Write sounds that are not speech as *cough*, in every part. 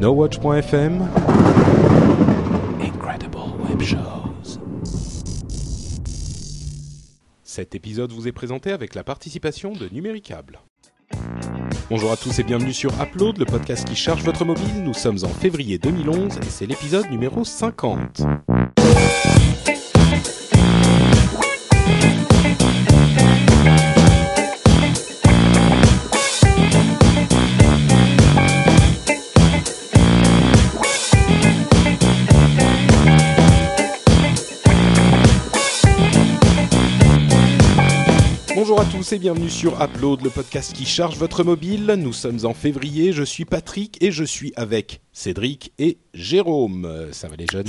NoWatch.fm Incredible Web Shows. Cet épisode vous est présenté avec la participation de Numéricable. Bonjour à tous et bienvenue sur Upload, le podcast qui charge votre mobile. Nous sommes en février 2011 et c'est l'épisode numéro 50. Tous et bienvenue sur Upload, le podcast qui charge votre mobile. Nous sommes en février, je suis Patrick et je suis avec Cédric et Jérôme. Ça va les jeunes?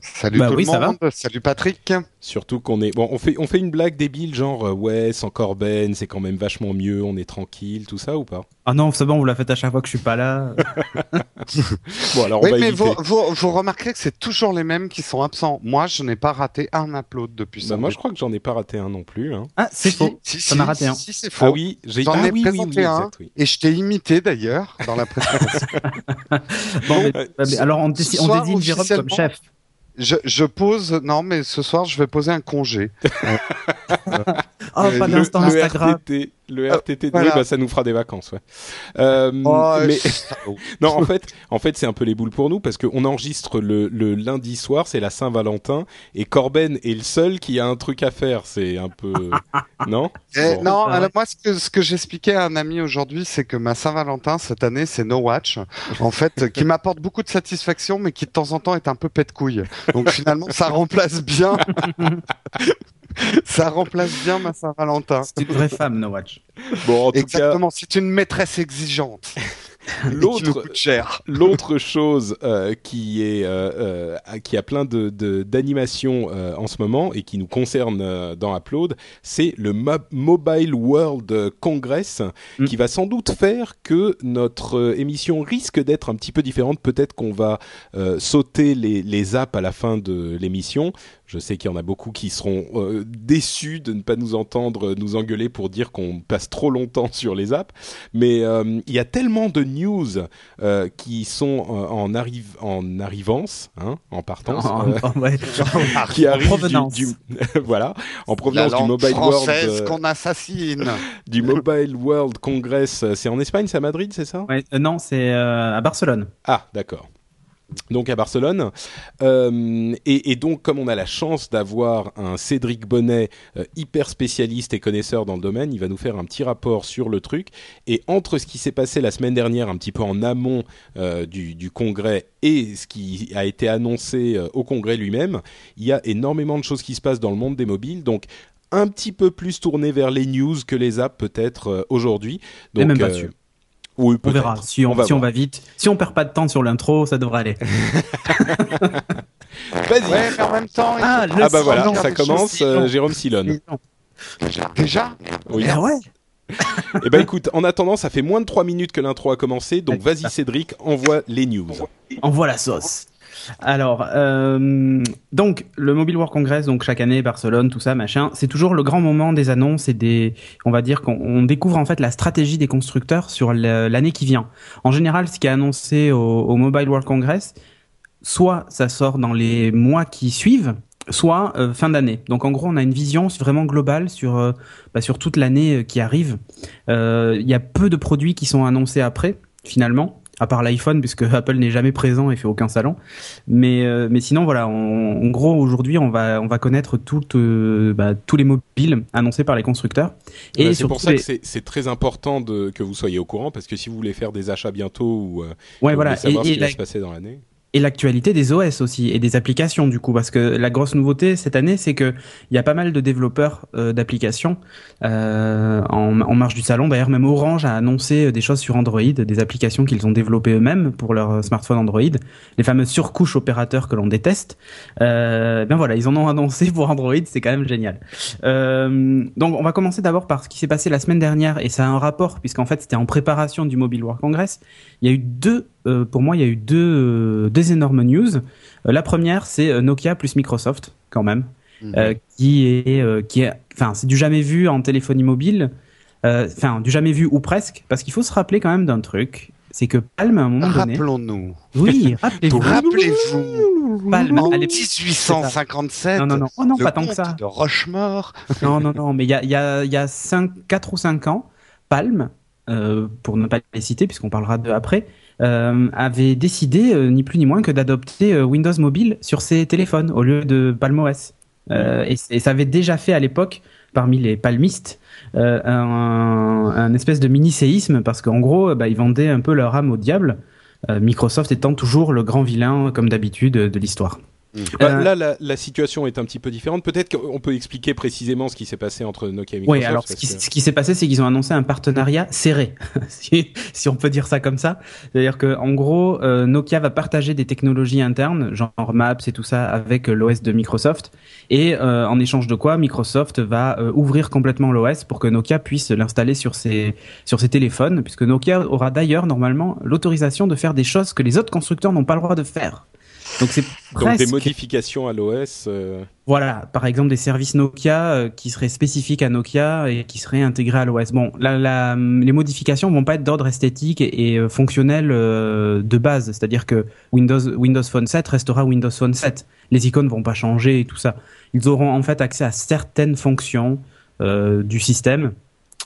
Salut Bah tout oui, le ça va. monde, salut Patrick. Surtout qu'on est bon, on fait on fait une blague débile genre euh, ouais sans Corben c'est quand même vachement mieux, on est tranquille, tout ça ou pas? Ah non, c'est bon, vous la faites à chaque fois que je suis pas là. *laughs* Bon alors oui, on va mais vous, vous, vous remarquerez que c'est toujours les mêmes qui sont absents. Moi, je n'ai pas raté un upload depuis Bah, ça. moi je crois que j'en ai pas raté un non plus. Hein. Ah, c'est faux. Si, Ça m'a si, raté si, un. si, c'est faux. Ah oui, j'ai J'en ah, ai oui, oui, présenté oui, un. exact, oui. Et je t'ai imité d'ailleurs dans la *laughs* présentation. Bon, mais- Ouais. mais alors on, on désigne Jérôme comme chef. je, je pose, non, mais ce soir, je vais poser un congé. *laughs* Oh, Euh, pas le, d'instant le Instagram. RTT, le Euh, RTT, voilà. oui, bah, ça nous fera des vacances, ouais. Euh, Oh, mais *laughs* non, en fait, en fait, c'est un peu les boules pour nous parce qu'on enregistre le, le lundi soir, c'est la Saint-Valentin, et Corben est le seul qui a un truc à faire. C'est un peu, *laughs* non? Eh, Bon. non, Ah alors moi, ce que, ce que j'expliquais à un ami aujourd'hui, c'est que ma Saint-Valentin, cette année, c'est No Watch. En fait, qui *laughs* m'apporte beaucoup de satisfaction, mais qui de temps en temps est un peu pète couille. Donc finalement, ça remplace bien. *laughs* ça remplace bien ma Saint-Valentin. C'est une vraie femme, No Watch. Bon, en tout Exactement, c'est une maîtresse exigeante. l'autre, chose euh, qui est euh, euh, qui a plein de de- d'animations euh, en ce moment et qui nous concerne euh, dans Upload, c'est le Mo- Mobile World Congress Mm. qui va sans doute faire que notre euh, émission risque d'être un petit peu différente. Peut-être qu'on va euh, sauter les les apps à la fin de l'émission. Je sais qu'il y en a beaucoup qui seront euh, déçus de ne pas nous entendre nous engueuler pour dire qu'on passe trop longtemps sur les apps. Mais euh, il y a tellement de news euh, qui sont euh, en, arrive, en arrivance, hein, en partance, En- euh, en- ouais. *laughs* *laughs* qui en arrivent provenance. du, du- *laughs* voilà, en La provenance du Mobile World, française euh, qu'on assassine. du Mobile World Congress. euh, C'est en Espagne, c'est à Madrid, c'est ça? Ouais, euh, non, c'est euh, à Barcelone. Ah, d'accord. Donc à Barcelone. Euh, et, et donc, comme on a la chance d'avoir un Cédric Bonnet euh, hyper spécialiste et connaisseur dans le domaine, il va nous faire un petit rapport sur le truc. Et entre ce qui s'est passé la semaine dernière, un petit peu en amont euh, du, du congrès, et ce qui a été annoncé au congrès lui-même, il y a énormément de choses qui se passent dans le monde des mobiles. Donc un petit peu plus tourné vers les news que les apps peut-être aujourd'hui. Donc, même pas euh, sûr. Oui, On verra. Si on, On va si on voir. va vite, si on perd pas de temps sur l'intro, ça devrait aller. *laughs* Vas-y. Ouais, mais en même temps, Ah, Ah bah voilà, non, ça commence, euh. Jérôme Silone. déjà. Oui. Ah ouais. *laughs* Eh ben écoute, en attendant, ça fait moins de 3 minutes que l'intro a commencé, donc vas-y Cédric, envoie les news. Envoie la sauce. Alors, euh, donc le Mobile World Congress, donc chaque année Barcelone, tout ça, machin, c'est toujours le grand moment des annonces et des, on va dire qu'on on découvre en fait la stratégie des constructeurs sur l'année qui vient. En général, ce qui est annoncé au, Mobile World Congress, soit ça sort dans les mois qui suivent, soit euh, fin d'année. Donc en gros, on a une vision vraiment globale sur euh, bah, toute l'année qui arrive. Il y a peu de produits qui sont annoncés après, finalement, à part l'iPhone, puisque *laughs* Apple n'est jamais présent et fait aucun salon. Mais euh, mais sinon voilà, on- en gros aujourd'hui, on va on va connaître toutes, euh, bah, tous les mobiles annoncés par les constructeurs. Ouais, c'est surtout pour ça les- que c'est- c'est très important de, que vous soyez au courant, parce que si vous voulez faire des achats bientôt ou euh, ouais vous voilà savoir et, ce et qui la- va se passer dans l'année. Et l'actualité des OS aussi et des applications du coup parce que la grosse nouveauté cette année c'est que il y a pas mal de développeurs euh, d'applications euh, en, en marge du salon. D'ailleurs même Orange a annoncé des choses sur Android des applications qu'ils ont développées eux-mêmes pour leur smartphone Android les fameuses surcouches opérateurs que l'on déteste. Euh, ben voilà ils en ont annoncé pour Android c'est quand même génial. Euh, donc on va commencer d'abord par ce qui s'est passé la semaine dernière et ça a un rapport puisqu'en fait c'était en préparation du Mobile World Congress. Il y a eu deux euh, pour moi, il y a eu deux, euh, deux énormes news. Euh, la première, c'est Nokia plus Microsoft, quand même, euh, qui est, qui est, enfin, c'est du jamais vu en téléphonie mobile, enfin, du jamais vu ou presque, parce qu'il faut se rappeler quand même d'un truc, c'est que Palm, à un moment donné. Rappelons-nous. Oui, *laughs* rappelez-vous. Rappelez-vous. Palm, En à l'époque- 1857. Non, non, non. Oh non, le pas tant que ça. De Rochemort. *laughs* Non, non, non, mais il y a, y a, y a 5, 4 ou 5 ans, Palm, euh, pour ne pas les citer, puisqu'on parlera d'eux après, avait décidé, euh, ni plus ni moins, que d'adopter euh, Windows Mobile sur ses téléphones au lieu de Palm OS. Euh, et, et ça avait déjà fait à l'époque, parmi les palmistes, euh, un, un espèce de mini séisme, parce qu'en gros, bah, ils vendaient un peu leur âme au diable, euh, Microsoft étant toujours le grand vilain, comme d'habitude, de l'histoire. Bah, Euh, Là, la, la situation est un petit peu différente. Peut-être qu'on peut expliquer précisément ce qui s'est passé entre Nokia et Oui, Microsoft. alors ce qui, que- ce qui s'est passé, c'est qu'ils ont annoncé un partenariat serré, *laughs* si, si on peut dire ça comme ça. C'est-à-dire que, en gros, euh, Nokia va partager des technologies internes, genre Maps et tout ça, avec euh, l'OS de Microsoft. Et euh, en échange de quoi, Microsoft va euh, ouvrir complètement l'OS pour que Nokia puisse l'installer sur ses sur ses téléphones, puisque Nokia aura d'ailleurs normalement l'autorisation de faire des choses que les autres constructeurs n'ont pas le droit de faire. Donc c'est des modifications à l'OS. euh, voilà, par exemple des services Nokia euh, qui seraient spécifiques à Nokia et qui seraient intégrés à l'OS. Bon, la- les modifications vont pas être d'ordre esthétique et, et, euh, fonctionnel euh, de base, c'est-à-dire que Windows Windows Phone 7 restera Windows Phone 7. Les icônes vont pas changer et tout ça. Ils auront en fait accès à certaines fonctions du système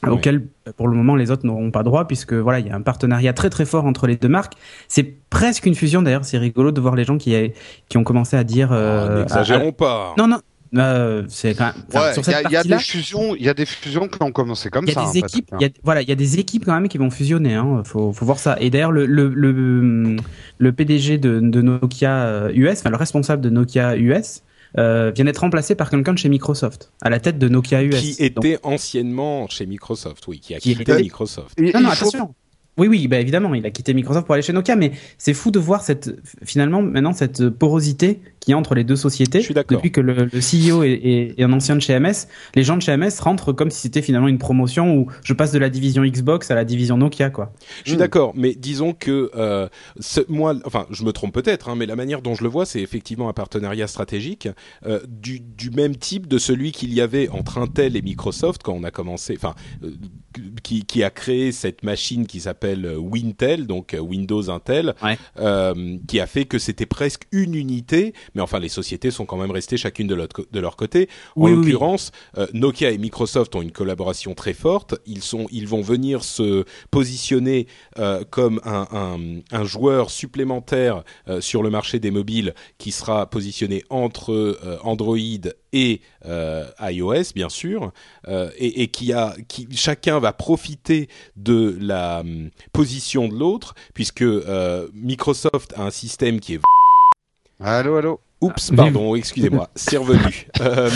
Ouais. auxquelles pour le moment les autres n'auront pas droit puisque voilà il y a un partenariat très très fort entre les deux marques c'est presque une fusion d'ailleurs c'est rigolo de voir les gens qui qui ont commencé à dire oh, euh, N'exagérons pas. non, non. Euh, c'est quand même. enfin, Ouais, sur il y, cette a- il y a des fusions, il y a des fusions qui ont commencé comme il y a hein, des équipes. Il y a- voilà, il y a des équipes quand même qui vont fusionner. Hein. Faut, faut voir ça. Et d'ailleurs, le le le, le PDG de, de Nokia euh, US, enfin le responsable de Nokia US, euh, vient d'être remplacé par quelqu'un de chez Microsoft à la tête de Nokia US. Qui Donc- était anciennement chez Microsoft, oui, qui a Qui quitté était- Microsoft. Non, non, il faut- attention. Oui, oui, bah évidemment, il a quitté Microsoft pour aller chez Nokia, mais c'est fou de voir cette, finalement, maintenant, cette porosité qui y a entre les deux sociétés. Je suis d'accord. Depuis que le, le CEO est, est- est un ancien de chez MS, les gens de chez MS rentrent comme si c'était finalement une promotion où je passe de la division Xbox à la division Nokia, quoi. Je suis Mm. d'accord, mais disons que euh, ce- moi, enfin, je me trompe peut-être, hein, mais la manière dont je le vois, c'est effectivement un partenariat stratégique euh, du, du même type de celui qu'il y avait entre Intel et Microsoft quand on a commencé, enfin, euh, qui, qui a créé cette machine qui s'appelle euh, Wintel, donc euh, Windows Intel, Ouais. euh, qui a fait que c'était presque une unité, mais enfin, les sociétés sont quand même restées chacune de, leur côté. En Oui, oui, oui. l'occurrence, euh, Nokia et Microsoft ont une collaboration très forte. Ils sont, ils vont venir se positionner euh, comme un, un, un joueur supplémentaire sur le marché des mobiles qui sera positionné entre Android et euh, iOS bien sûr euh, et, qui a qui chacun va profiter de la hum, position de l'autre puisque euh, Microsoft a un système qui est Allô, allô. Oups, Ah, pardon, *laughs* excusez-moi, c'est revenu. *laughs* Euh,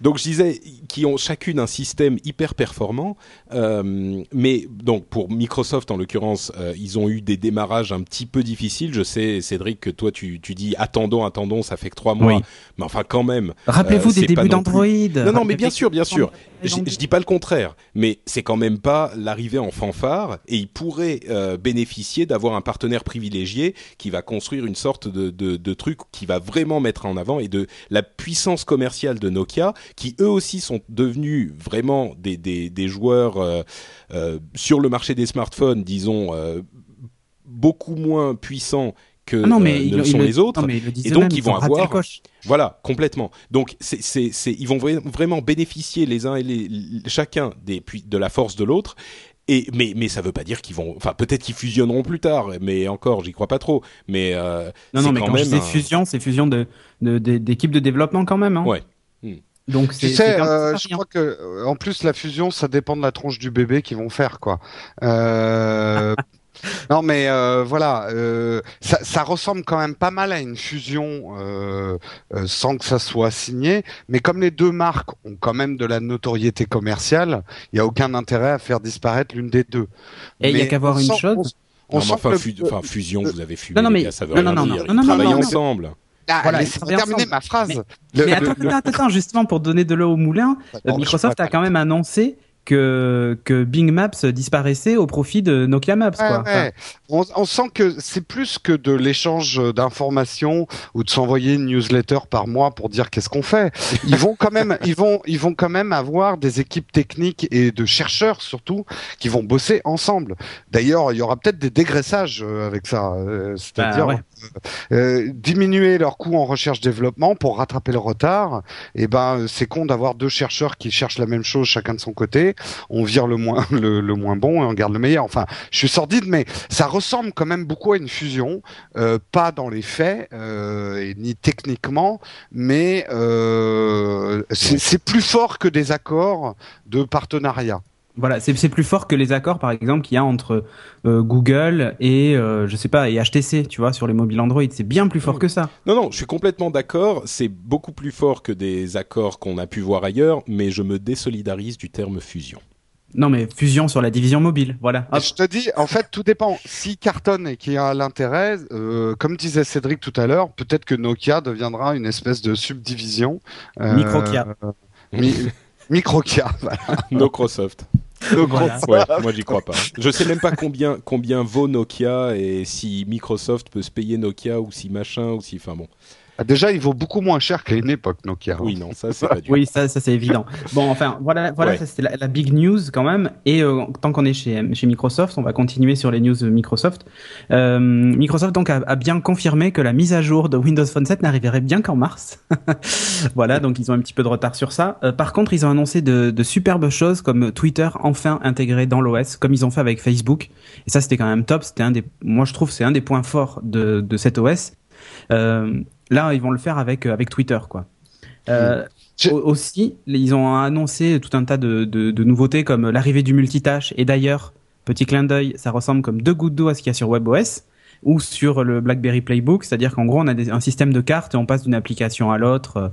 donc je disais, qui ont chacune un système hyper performant, euh, mais donc pour Microsoft en l'occurrence, euh, ils ont eu des démarrages un petit peu difficiles. Je sais, Cédric, que toi tu, tu dis attendons, attendons, ça fait que trois mois, Oui. mais enfin quand même. Rappelez-vous Euh, des débuts d'Android. Non, non, mais bien sûr, bien sûr. Je, je dis pas le contraire, mais c'est quand même pas l'arrivée en fanfare et ils pourraient euh, bénéficier d'avoir un partenaire privilégié qui va construire une sorte de, de, de truc qui va vraiment mettre en avant et de la puissance commerciale de Nokia, qui eux aussi sont devenus vraiment des, des, des joueurs euh, euh, sur le marché des smartphones, disons, euh, beaucoup moins puissants que Ah non, mais ne le sont le- les autres. non, mais le Et donc, ils vont avoir-. Voilà, complètement. Donc, c'est, c'est, c'est, ils vont vra- vraiment bénéficier les uns et les, chacun des, de la force de l'autre. Et mais mais ça veut pas dire qu'ils vont. Enfin, peut-être qu'ils fusionneront plus tard. Mais encore, j'y crois pas trop. Mais euh, Non, c'est non, mais quand quand, même je un- fusion, c'est fusion de, de, de- d'équipes de développement quand même. Hein. Ouais. Donc Tu c'est. sais, euh, je rien. crois que euh, en plus la fusion, ça dépend de la tronche du bébé qu'ils vont faire, quoi. Euh... non, mais euh, voilà, euh, ça, ça ressemble quand même pas mal à une fusion euh, euh, sans que ça soit signé. Mais comme les deux marques ont quand même de la notoriété commerciale, il y a aucun intérêt à faire disparaître l'une des deux. Et il y a qu'à voir une sent- chose. On, on Non, sent enfin, que le- fu- enfin, fusion, vous avez fumé. Non, non, les mais- gars, ça veut non, rien dire. non, Ils non, non, travaillent non, non. ensemble. Ah, Voilà, terminer ensemble. ma phrase. Mais- Le- Mais le- attends, le- attends, attends, justement pour donner de l'eau au moulin, Microsoft a quand même annoncé que que Bing Maps disparaissait au profit de Nokia Maps. Ouais, quoi. ouais. On, on sent que c'est plus que de l'échange d'informations ou de s'envoyer une newsletter par mois pour dire qu'est-ce qu'on fait. Ils vont quand même, ils vont, ils vont quand même avoir des équipes techniques et de chercheurs surtout qui vont bosser ensemble. D'ailleurs, il y aura peut-être des dégraissages euh, avec ça, euh, c'est-à-dire Bah, ouais. Euh, diminuer leurs coûts en recherche-développement pour rattraper le retard. Et ben, c'est con d'avoir deux chercheurs qui cherchent la même chose chacun de son côté. On vire le moins *laughs* le, le moins bon et on garde le meilleur. Enfin, je suis sordide, mais ça ressemble quand même beaucoup à une fusion, euh, pas dans les faits euh, et ni techniquement, mais c'est plus fort que des accords de partenariat. Voilà, c'est c'est plus fort que les accords, par exemple, qu'il y a entre euh, Google et euh, je sais pas et HTC, tu vois, sur les mobiles Android. C'est bien plus fort que ça. Non, non, je suis complètement d'accord. C'est beaucoup plus fort que des accords qu'on a pu voir ailleurs, mais je me désolidarise du terme fusion. Non, mais fusion sur la division mobile, voilà. Hop. Je te dis, en fait, tout dépend. Si cartonne et qu'il y a l'intérêt, euh, comme disait Cédric tout à l'heure, peut-être que Nokia deviendra une espèce de subdivision. euh, Microkia. Mi *laughs* Microkia. voilà. Microsoft. Voilà. Ouais, moi j'y crois pas. Je sais même pas combien combien vaut Nokia et si Microsoft peut se payer Nokia ou si machin ou si enfin bon. Ah, Déjà, il vaut beaucoup moins cher qu'à une époque, Nokia. Oui non, ça c'est *laughs* pas du. Oui, ça, ça c'est évident. Bon, enfin, voilà, voilà, Ouais. ça c'était la, la big news quand même. Et euh, tant qu'on est chez, chez Microsoft, on va continuer sur les news de Microsoft. Euh, Microsoft donc a, a bien confirmé que la mise à jour de Windows Phone 7 n'arriverait bien qu'en mars. *laughs* voilà, donc ils ont un petit peu de retard sur ça. Euh, par contre, ils ont annoncé de, de superbes choses comme Twitter enfin intégré dans l'OS, comme ils ont fait avec Facebook. Et ça, c'était quand même top. C'était un des, moi je trouve, c'est un des points forts de, de cet OS. Euh, là, ils vont le faire avec avec Twitter, quoi. Euh, Je- au- Aussi, ils ont annoncé tout un tas de, de, de nouveautés comme l'arrivée du multitâche. Et d'ailleurs, petit clin d'œil, ça ressemble comme deux gouttes d'eau à ce qu'il y a sur WebOS ou sur le BlackBerry Playbook. C'est-à-dire qu'en gros, on a des- un système de cartes et on passe d'une application à l'autre. euh,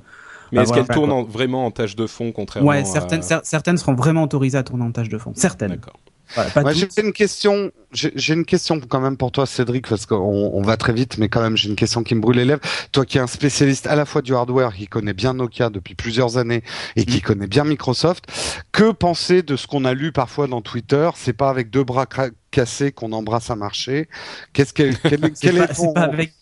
Mais Bah, est-ce voilà, qu'elle tourne quoi. en- vraiment en tâche de fond contrairement Ouais, à... certaines, cer- certaines seront vraiment autorisées à tourner en tâche de fond. Certaines. D'accord. Voilà, j'ai une question. J'ai une question quand même pour toi, Cédric, parce qu'on on va très vite, mais quand même, j'ai une question qui me brûle les lèvres. Toi, qui es un spécialiste à la fois du hardware, qui connaît bien Nokia depuis plusieurs années et qui connaît bien Microsoft, que penser de ce qu'on a lu parfois dans Twitter? C'est pas avec deux bras cassés qu'on embrasse un marché. Qu'est-ce que quel, *laughs* C'est quel pas, est ton- pas avec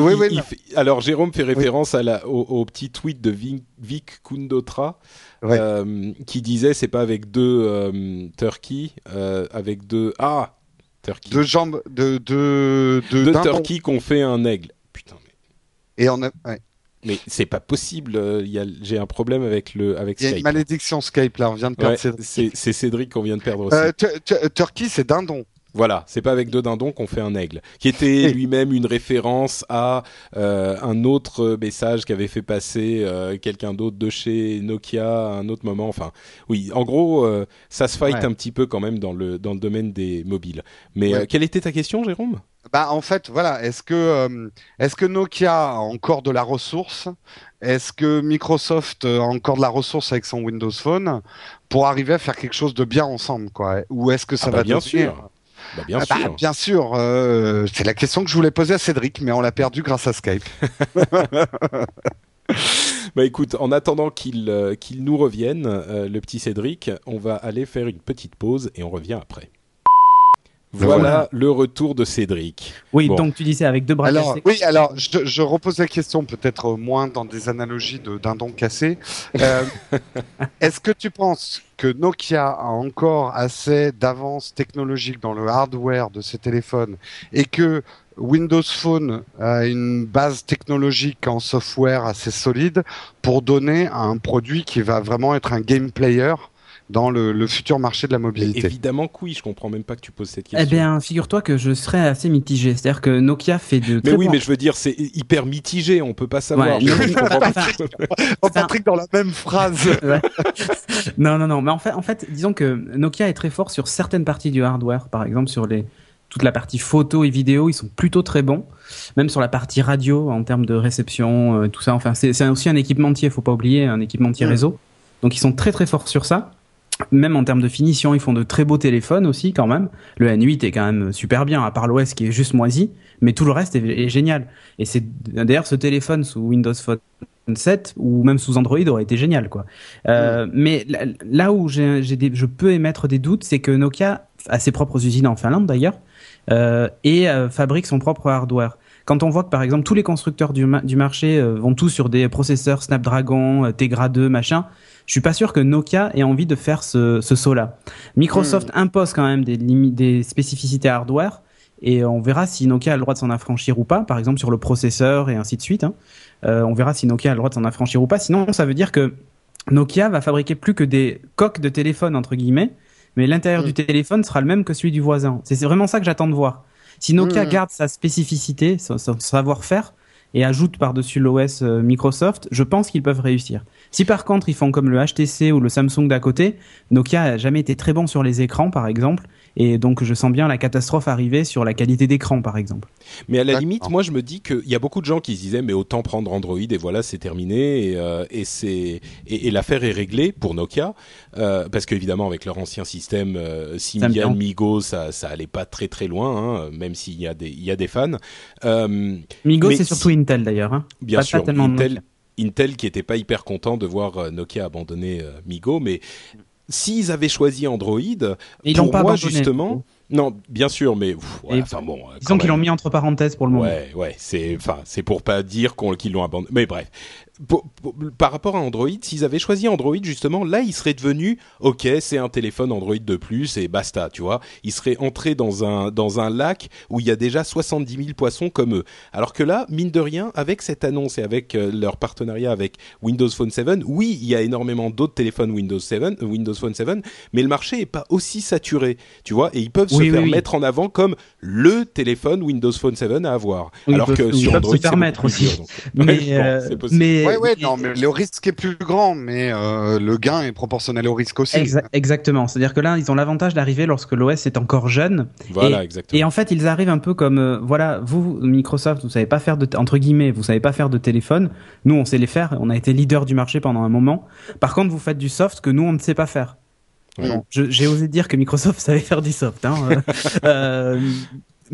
Oui, Il- oui, il non. fait- Alors Jérôme fait référence à la, au, au petit tweet de Vic, Vic Kundotra Ouais. euh, qui disait c'est pas avec deux euh, turkeys, euh, avec deux ah turkey, deux jambes de de de deux turkeys qu'on fait un aigle. Putain mais, Et on a, ouais. mais c'est pas possible. euh, J'ai un problème avec le avec Il y a une malédiction Skype là. On vient de perdre Ouais, Cédric. c'est Cédric qu'on vient de perdre aussi. Euh, tu- Turkey, c'est dindon. Voilà, c'est pas avec deux dindons qu'on fait un aigle, qui était *laughs* lui-même une référence à euh, un autre message qu'avait fait passer euh, quelqu'un d'autre de chez Nokia à un autre moment. Enfin, oui, en gros, euh, ça se fight Ouais. un petit peu quand même dans le dans le domaine des mobiles. Mais Ouais. euh, quelle était ta question, Jérôme? Bah en fait voilà, est-ce que euh, est-ce que Nokia a encore de la ressource? Est-ce que Microsoft a encore de la ressource avec son Windows Phone pour arriver à faire quelque chose de bien ensemble quoi? Ou est-ce que ça Ah bah, va bien devenir- sûr. Bah, bien Ah bah, sûr. bien sûr, euh, c'est la question que je voulais poser à Cédric, mais on l'a perdu grâce à Skype. *laughs* Bah écoute, en attendant qu'il euh, nous revienne, euh, le petit Cédric, on va aller faire une petite pause et on revient après. Voilà, le retour de Cédric. Oui, Bon. donc tu disais avec deux bras Alors, cassés. oui, alors je, je repose la question peut-être moins dans des analogies de dindon cassé. Euh, *laughs* Est-ce que tu penses que Nokia a encore assez d'avance technologique dans le hardware de ses téléphones et que Windows Phone a une base technologique en software assez solide pour donner un produit qui va vraiment être un game player dans le, le futur marché de la mobilité Évidemment que oui, je comprends même pas que tu poses cette question. Eh bien, figure-toi que je serais assez mitigé. C'est-à-dire que Nokia fait de Mais très oui, bons- mais je veux dire, c'est hyper mitigé, on peut pas savoir. Ouais, Je mais- comprends pas. enfin, Oh, Patrick dans la même phrase *laughs* Ouais. non, non, non. Mais en fait, en fait, disons que Nokia est très fort sur certaines parties du hardware. Par exemple, sur les toute la partie photo et vidéo, ils sont plutôt très bons. Même sur la partie radio, en termes de réception, euh, tout ça. Enfin, c'est aussi un équipementier. Faut pas oublier un équipementier Mm. réseau. Donc, ils sont très très forts sur ça. Même en termes de finition, ils font de très beaux téléphones aussi quand même. Le N8 est quand même super bien, à part l'OS qui est juste moisi, mais tout le reste est, génial. Et c'est d'ailleurs ce téléphone sous Windows Phone 7 ou même sous Android aurait été génial quoi. Euh, Mais là où j'ai, je peux émettre des doutes, c'est que Nokia a ses propres usines en Finlande d'ailleurs euh, et euh, fabrique son propre hardware. Quand on voit que par exemple tous les constructeurs du, du marché euh, vont tous sur des processeurs Snapdragon, euh, Tegra 2, machin, je suis pas sûr que Nokia ait envie de faire ce, ce saut-là. Microsoft hmm. impose quand même des, des spécificités hardware et on verra si Nokia a le droit de s'en affranchir ou pas, par exemple sur le processeur et ainsi de suite. Hein. Euh, on verra si Nokia a le droit de s'en affranchir ou pas. Sinon, ça veut dire que Nokia va fabriquer plus que des coques de téléphone entre guillemets, mais l'intérieur hmm. du téléphone sera le même que celui du voisin. C'est vraiment ça que j'attends de voir. Si Nokia hmm. garde sa spécificité, son savoir-faire, et ajoute par-dessus l'OS euh, Microsoft, je pense qu'ils peuvent réussir. Si par contre ils font comme le HTC ou le Samsung d'à côté, Nokia a jamais été très bon sur les écrans par exemple, et donc je sens bien la catastrophe arriver sur la qualité d'écran par exemple. Mais à la limite, moi je me dis qu'il y a beaucoup de gens qui se disaient mais autant prendre Android et voilà c'est terminé et, euh, et c'est et, l'affaire est réglée pour Nokia euh, parce qu'évidemment avec leur ancien système euh, Symbian, Migo ça ça allait pas très très loin hein, même s'il y a des il y a des fans. Euh, Migo c'est surtout Intel d'ailleurs. Hein. Bien sûr Intel. Intel qui était pas hyper content de voir euh, Nokia abandonner Migo, mais s'ils avaient choisi Android, ils pour moi justement. Non, bien sûr, mais enfin bon. Disons qu'ils l'ont mis entre parenthèses pour le moment. Ouais, ouais, c'est enfin c'est pour pas dire qu'ils l'ont abandonné. Mais bref, par rapport à Android, s'ils avaient choisi Android justement, là, ils seraient devenus OK, c'est un téléphone Android de plus et basta, tu vois. Ils seraient entrés dans un dans un lac où il y a déjà 70 000 poissons comme eux. Alors que là, mine de rien, avec cette annonce et avec euh, leur partenariat avec Windows Phone 7, oui, il y a énormément d'autres téléphones Windows 7, euh, Windows Phone 7, mais le marché est pas aussi saturé, tu vois, et ils peuvent se faire mettre en avant comme le téléphone Windows Phone 7 à avoir. Alors que sur Android, c'est permettre aussi. mais, *laughs* euh, mais Ouais, ouais, non, mais le risque est plus grand, mais euh, le gain est proportionnel au risque aussi. exactement. C'est-à-dire que là, ils ont l'avantage d'arriver lorsque l'OS est encore jeune. Voilà, et, exactement. Et en fait, ils arrivent un peu comme, euh, voilà, vous, Microsoft, vous savez pas faire de, entre guillemets, vous savez pas faire de téléphone. Nous, on sait les faire. On a été leader du marché pendant un moment. Par contre, vous faites du soft que nous, on ne sait pas faire. J'ai osé dire que Microsoft *laughs* savait faire du soft. Hein. euh,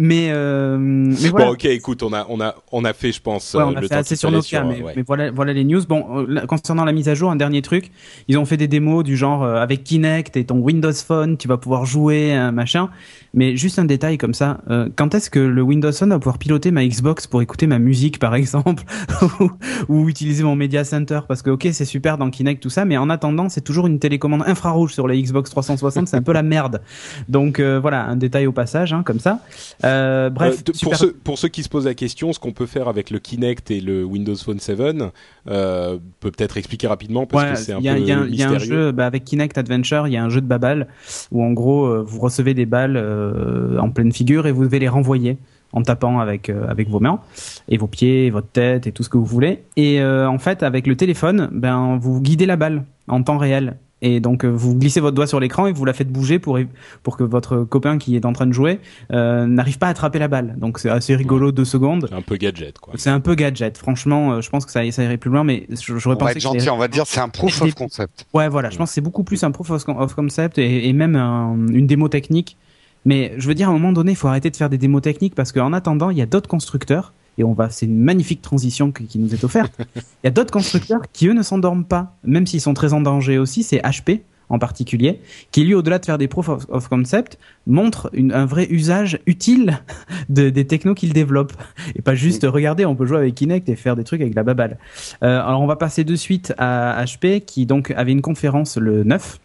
mais, euh, mais voilà. Bon, ok, écoute, on a, on a, on a fait, je pense, ouais, on a fait assez sur Nokia, mais, mais, voilà, voilà les news. Bon, euh, concernant la mise à jour, un dernier truc, ils ont fait des démos du genre euh, avec Kinect et ton Windows Phone, tu vas pouvoir jouer, un machin. Mais juste un détail comme ça, euh, quand est-ce que le Windows Phone va pouvoir piloter ma Xbox pour écouter ma musique, par exemple, *laughs* ou, utiliser mon Media Center? Parce que ok, c'est super dans Kinect tout ça, mais en attendant, c'est toujours une télécommande infrarouge sur la Xbox 360, c'est un peu la merde. Donc voilà, un détail au passage, hein, comme ça. Euh, bref, euh, pour, ceux, pour ceux qui se posent la question, ce qu'on peut faire avec le Kinect et le Windows Phone 7, euh, peut peut-être expliquer rapidement parce que c'est un y a, peu y a, mystérieux. Il y a un jeu bah, avec Kinect Adventure, il y a un jeu de babal où en gros euh, vous recevez des balles euh, en pleine figure et vous devez les renvoyer en tapant avec avec vos mains et vos pieds, votre tête et tout ce que vous voulez. Et en fait, avec le téléphone, ben vous guidez la balle en temps réel et donc euh, vous glissez votre doigt sur l'écran et vous la faites bouger pour pour que votre copain qui est en train de jouer euh, n'arrive pas à attraper la balle. Donc c'est assez rigolo deux secondes. C'est un peu gadget quoi. C'est un peu gadget. Franchement, euh, je pense que ça, ça irait plus loin, mais j'aurais pensé. On va être gentil, on va dire c'est un proof of concept. Ouais, voilà. Je pense que c'est beaucoup plus un proof of concept et, et même une démo technique. Mais je veux dire à un moment donné, il faut arrêter de faire des démos techniques parce qu'en attendant, il y a d'autres constructeurs et on va, c'est une magnifique transition qui nous est offerte. *laughs* Il y a d'autres constructeurs qui eux ne s'endorment pas, même s'ils sont très en danger aussi. C'est HP en particulier, qui lui, au-delà de faire des proof of, concept, montre un vrai usage utile *laughs* de, des technos qu'il développe. Et pas juste, regarder, on peut jouer avec Kinect et faire des trucs avec la babale. Euh, alors on va passer de suite à HP, qui donc avait une conférence le 9,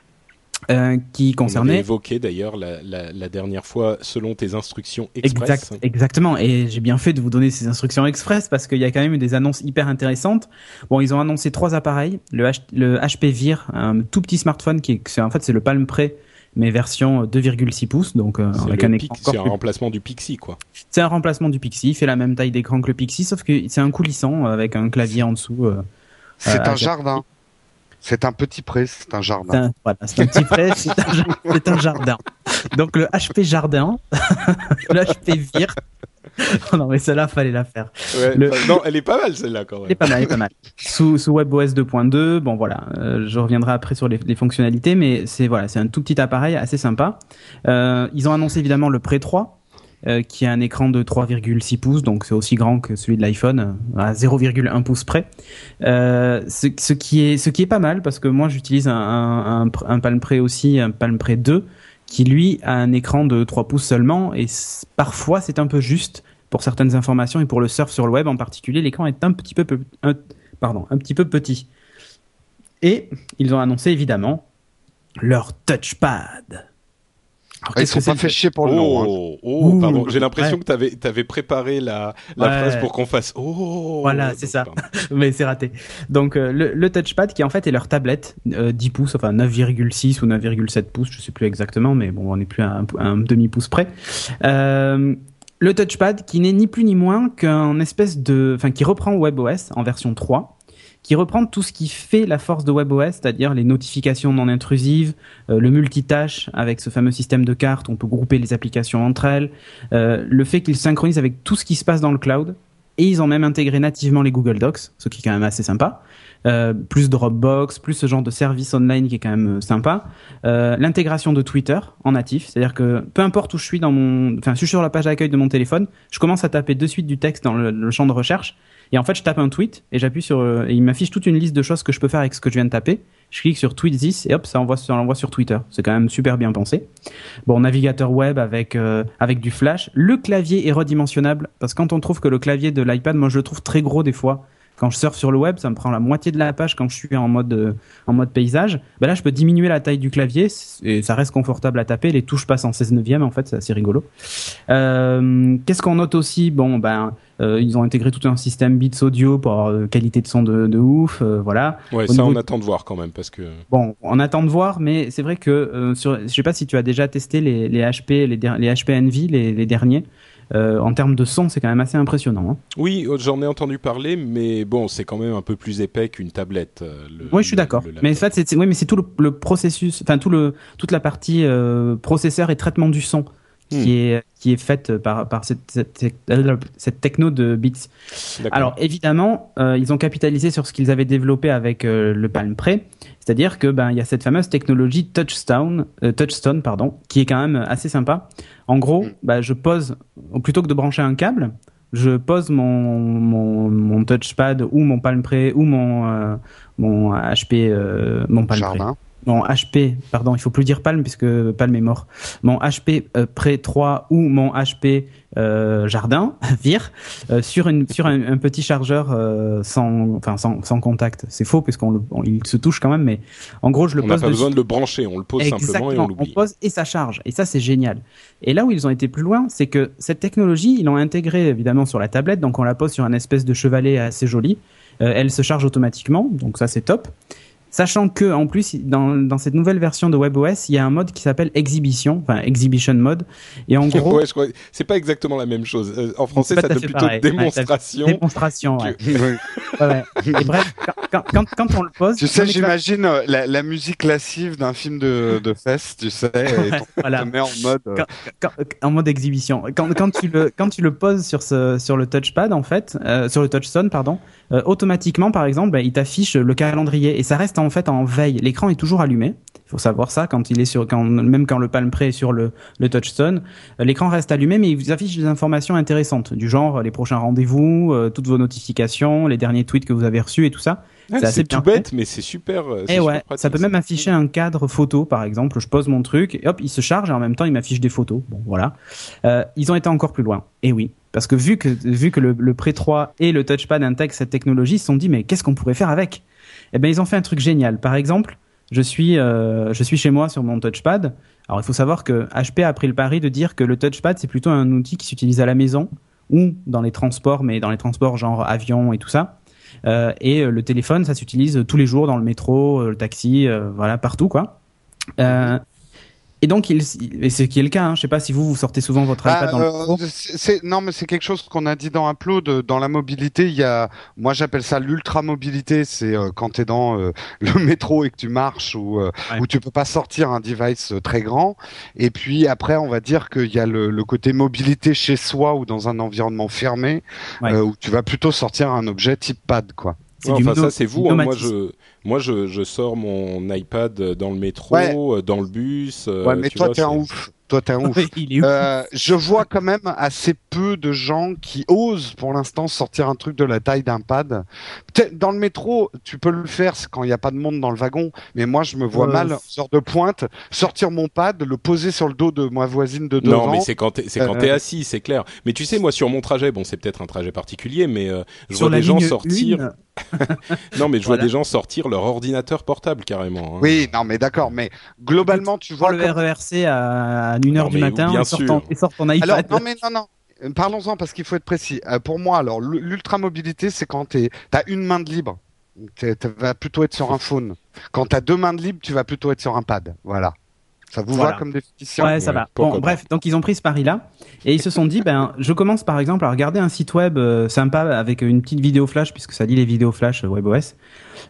euh, qui concernait. On évoqué d'ailleurs la, la, la, dernière fois selon tes instructions express. Exact, exactement. Et j'ai bien fait de vous donner ces instructions express parce qu'il y a quand même eu des annonces hyper intéressantes. Bon, ils ont annoncé trois appareils. Le, le HP Vir, un tout petit smartphone qui est, en fait c'est le Palm Pre mais version 2,6 pouces, donc euh, avec un écran. C'est un remplacement du Pixie, quoi. C'est un remplacement du Pixie, il fait la même taille d'écran que le Pixie, sauf que c'est un coulissant avec un clavier en dessous. Euh, c'est un jardin. C'est un petit pré, c'est un jardin. voilà, c'est un petit pré, c'est un, un, jardin. Donc le HP jardin, *laughs* le HP Vir, *laughs* non, mais celle-là, fallait la faire. Ouais, Le- non, elle est pas mal celle-là quand Elle est même. pas mal, elle est pas mal. Sous, sous WebOS 2.2, bon voilà, euh, je reviendrai après sur les, les fonctionnalités, mais c'est voilà, c'est un tout petit appareil assez sympa. Euh, ils ont annoncé évidemment le Pre 3, euh, qui a un écran de 3,6 pouces, donc c'est aussi grand que celui de l'iPhone, euh, à 0,1 pouce près. Euh, ce, qui est ce qui est pas mal parce que moi j'utilise un, un, Palm Pre aussi, un Palm Pre 2, qui lui a un écran de 3 pouces seulement, et parfois c'est un peu juste pour certaines informations et pour le surf sur le web en particulier, l'écran est un petit peu, pardon, un petit peu petit. Et ils ont annoncé évidemment leur touchpad. Alors, Ils sont que pas fait chier pour le nom. hein. Oh, oh, Ouh, pardon, j'ai l'impression ouais. que t'avais avais préparé la, la Ouais. phrase pour qu'on fasse oh. Voilà, c'est ça. *laughs* mais c'est raté. Donc euh, le, le touchpad qui en fait est leur tablette euh, 10 pouces, enfin 9,6 ou 9,7 pouces, je sais plus exactement, mais bon, on n'est plus à un, un demi pouce près. Euh, le touchpad qui n'est ni plus ni moins qu'un espèce de, enfin qui reprend WebOS en version 3 qui reprend tout ce qui fait la force de WebOS, c'est-à-dire les notifications non intrusives, euh, le multitâche avec ce fameux système de cartes, on peut grouper les applications entre elles, euh, le fait qu'ils synchronisent avec tout ce qui se passe dans le cloud, et ils ont même intégré nativement les Google Docs, ce qui est quand même assez sympa. Euh, plus Dropbox, plus ce genre de service online qui est quand même euh, sympa. Euh, L'intégration de Twitter en natif, c'est-à-dire que peu importe où je suis dans mon, enfin je suis sur la page d'accueil de mon téléphone, je commence à taper de suite du texte dans le, le champ de recherche et en fait je tape un tweet et j'appuie sur euh, et il m'affiche toute une liste de choses que je peux faire avec ce que je viens de taper. Je clique sur tweet this et hop ça envoie ça l'envoie sur Twitter. C'est quand même super bien pensé. Bon navigateur web avec euh, avec du flash. Le clavier est redimensionnable parce que quand on trouve que le clavier de l'iPad, moi je le trouve très gros des fois. Quand je surfe sur le web, ça me prend la moitié de la page quand je suis en mode euh, en mode paysage. Ben là, je peux diminuer la taille du clavier et ça reste confortable à taper. Les touches passent en 16 neuvième en fait, c'est assez rigolo. Euh, Qu'est-ce qu'on note aussi? Bon, ben euh, ils ont intégré tout un système bits audio pour avoir euh, qualité de son de, de ouf, euh, voilà. Ouais, Au ça on de- attend de voir quand même parce que. Bon, on attend de voir, mais c'est vrai que sur, je sais pas si tu as déjà testé les, les HP, les, HP Envy, les, les derniers. Euh, en termes de son, c'est quand même assez impressionnant. Hein. Oui, j'en ai entendu parler, mais bon, c'est quand même un peu plus épais qu'une tablette. euh, le- Oui, je suis d'accord. Mais en fait, c'est, c'est- oui, mais c'est tout le, le processus, enfin tout le, toute la partie euh, processeur et traitement du son qui Hmm. est qui est faite par par cette cette, cette techno de Beats. Alors évidemment, euh, ils ont capitalisé sur ce qu'ils avaient développé avec euh, le Palm Pre, c'est-à-dire que ben il y a cette fameuse technologie Touchstone, euh, Touchstone pardon, qui est quand même assez sympa. En gros, Mm. bah, je pose plutôt que de brancher un câble, je pose mon mon, mon touchpad ou mon Palm Pre ou mon euh, mon HP euh, mon Palm Pre. Mon HP, pardon, il faut plus dire Palm puisque Palm est mort. Mon HP euh, Pre 3 ou mon HP euh, Jardin, *laughs* Vir, euh, sur une sur un, un petit chargeur euh, sans enfin sans, sans contact. C'est faux puisqu'on on- il se touche quand même, mais en gros je le on n'a pose pas dessus. besoin de le brancher, on le pose simplement et on l'oublie. pose et ça charge. Et ça, c'est génial. Et là où ils ont été plus loin, c'est que cette technologie, ils l'ont intégrée évidemment sur la tablette, donc on la pose sur un espèce de chevalet assez joli. Elle se charge automatiquement, donc ça c'est top. Sachant que en plus dans, dans cette nouvelle version de WebOS, il y a un mode qui s'appelle Exhibition, enfin Exhibition Mode. Et en gros, Ouais, je crois- c'est pas exactement la même chose. Euh, en français, ça donne plutôt pareil. Ouais, démonstration. démonstration. Ouais. Oui. Ouais, ouais. Et bref, quand, quand, quand on le pose, Tu sais, j'imagine euh, la, la musique lascive d'un film de, de fesses, tu sais, et ton *laughs* voilà. te met en mode. euh, Quand- quand- en mode exhibition. Quand, quand tu le quand tu le poses sur ce sur le touchpad en fait, euh, sur le touchstone pardon, euh, automatiquement par exemple, bah, il t'affiche le calendrier et ça reste en fait en veille. L'écran est toujours allumé. Il faut savoir ça quand il est sur quand même quand le Palm Pre est sur le le touchstone, euh, l'écran reste allumé mais il vous affiche des informations intéressantes du genre euh, les prochains rendez-vous, euh, toutes vos notifications, les derniers tweets que vous avez reçus et tout ça. Ah, c'est assez tout bête, mais c'est super. Et super ouais, pratique, ça peut même afficher un cadre photo, par exemple. Je pose mon truc, et hop, il se charge et en même temps, il m'affiche des photos. Bon, voilà. Ils ont été encore plus loin. Et oui, parce que vu que vu que le, le Pre 3 et le Touchpad intègrent cette technologie, ils se sont dit mais qu'est-ce qu'on pourrait faire avec? Eh ben, ils ont fait un truc génial. Par exemple, je suis euh, je suis chez moi sur mon Touchpad. Alors, il faut savoir que HP a pris le pari de dire que le Touchpad c'est plutôt un outil qui s'utilise à la maison ou dans les transports, mais dans les transports genre avion et tout ça. Euh, et euh, le téléphone, ça s'utilise tous les jours dans le métro, euh, le taxi, euh, voilà, partout quoi. Euh, Et donc, il, et c'est qui est le cas. Hein. Je sais pas si vous vous sortez souvent votre Bah, iPad dans le euh, c'est- non, mais c'est quelque chose qu'on a dit dans Upload. Dans la mobilité, il y a, moi j'appelle ça l'ultra mobilité. C'est euh, quand tu es dans euh, *laughs* le métro et que tu marches ou euh, Ouais. où tu peux pas sortir un device euh, très grand. Et puis après, on va dire qu'il y a le, le côté mobilité chez soi ou dans un environnement fermé, Ouais. euh, où tu vas plutôt sortir un objet type pad, quoi. C'est Ouais, du enfin, ça c'est vous. hein. Moi je, moi je, je sors mon iPad dans le métro, Ouais. euh, dans le bus. euh, ouais, mais tu toi t'es un ouf. Toi t'es un *laughs* ouf. il est où Euh, je vois quand même assez peu de gens qui osent pour l'instant sortir un truc de la taille d'un pad. Dans le métro, tu peux le faire c'est quand il n'y a pas de monde dans le wagon, mais moi je me vois Euh, mal, sort de pointe, sortir mon pad, le poser sur le dos de ma voisine de devant. Non, mais c'est quand t'es, Euh, assis, c'est clair. Mais tu sais, moi sur mon trajet, bon, c'est peut-être un trajet particulier, mais euh, je Sur vois des gens sortir. *laughs* Non, mais je vois des gens sortir leur ordinateur portable carrément. hein. Oui, non mais d'accord, mais globalement tu vois le comme- RERC à 1h Non, du matin bien et sors ton iPad. Alors non mais non non. Euh, Parlons-en parce qu'il faut être précis. Euh, pour moi, alors l'ultra mobilité, c'est quand tu as une main de libre. Tu vas plutôt être sur un phone. Quand tu as deux mains de libre, tu vas plutôt être sur un pad. Voilà. Ça vous Voilà. va comme définition Ouais, ça Ouais, va. Bon, pas. bref, donc ils ont pris ce pari-là et ils se sont dit, ben, je commence par exemple à regarder un site web euh, sympa avec une petite vidéo flash puisque ça lit les vidéos flash euh, WebOS.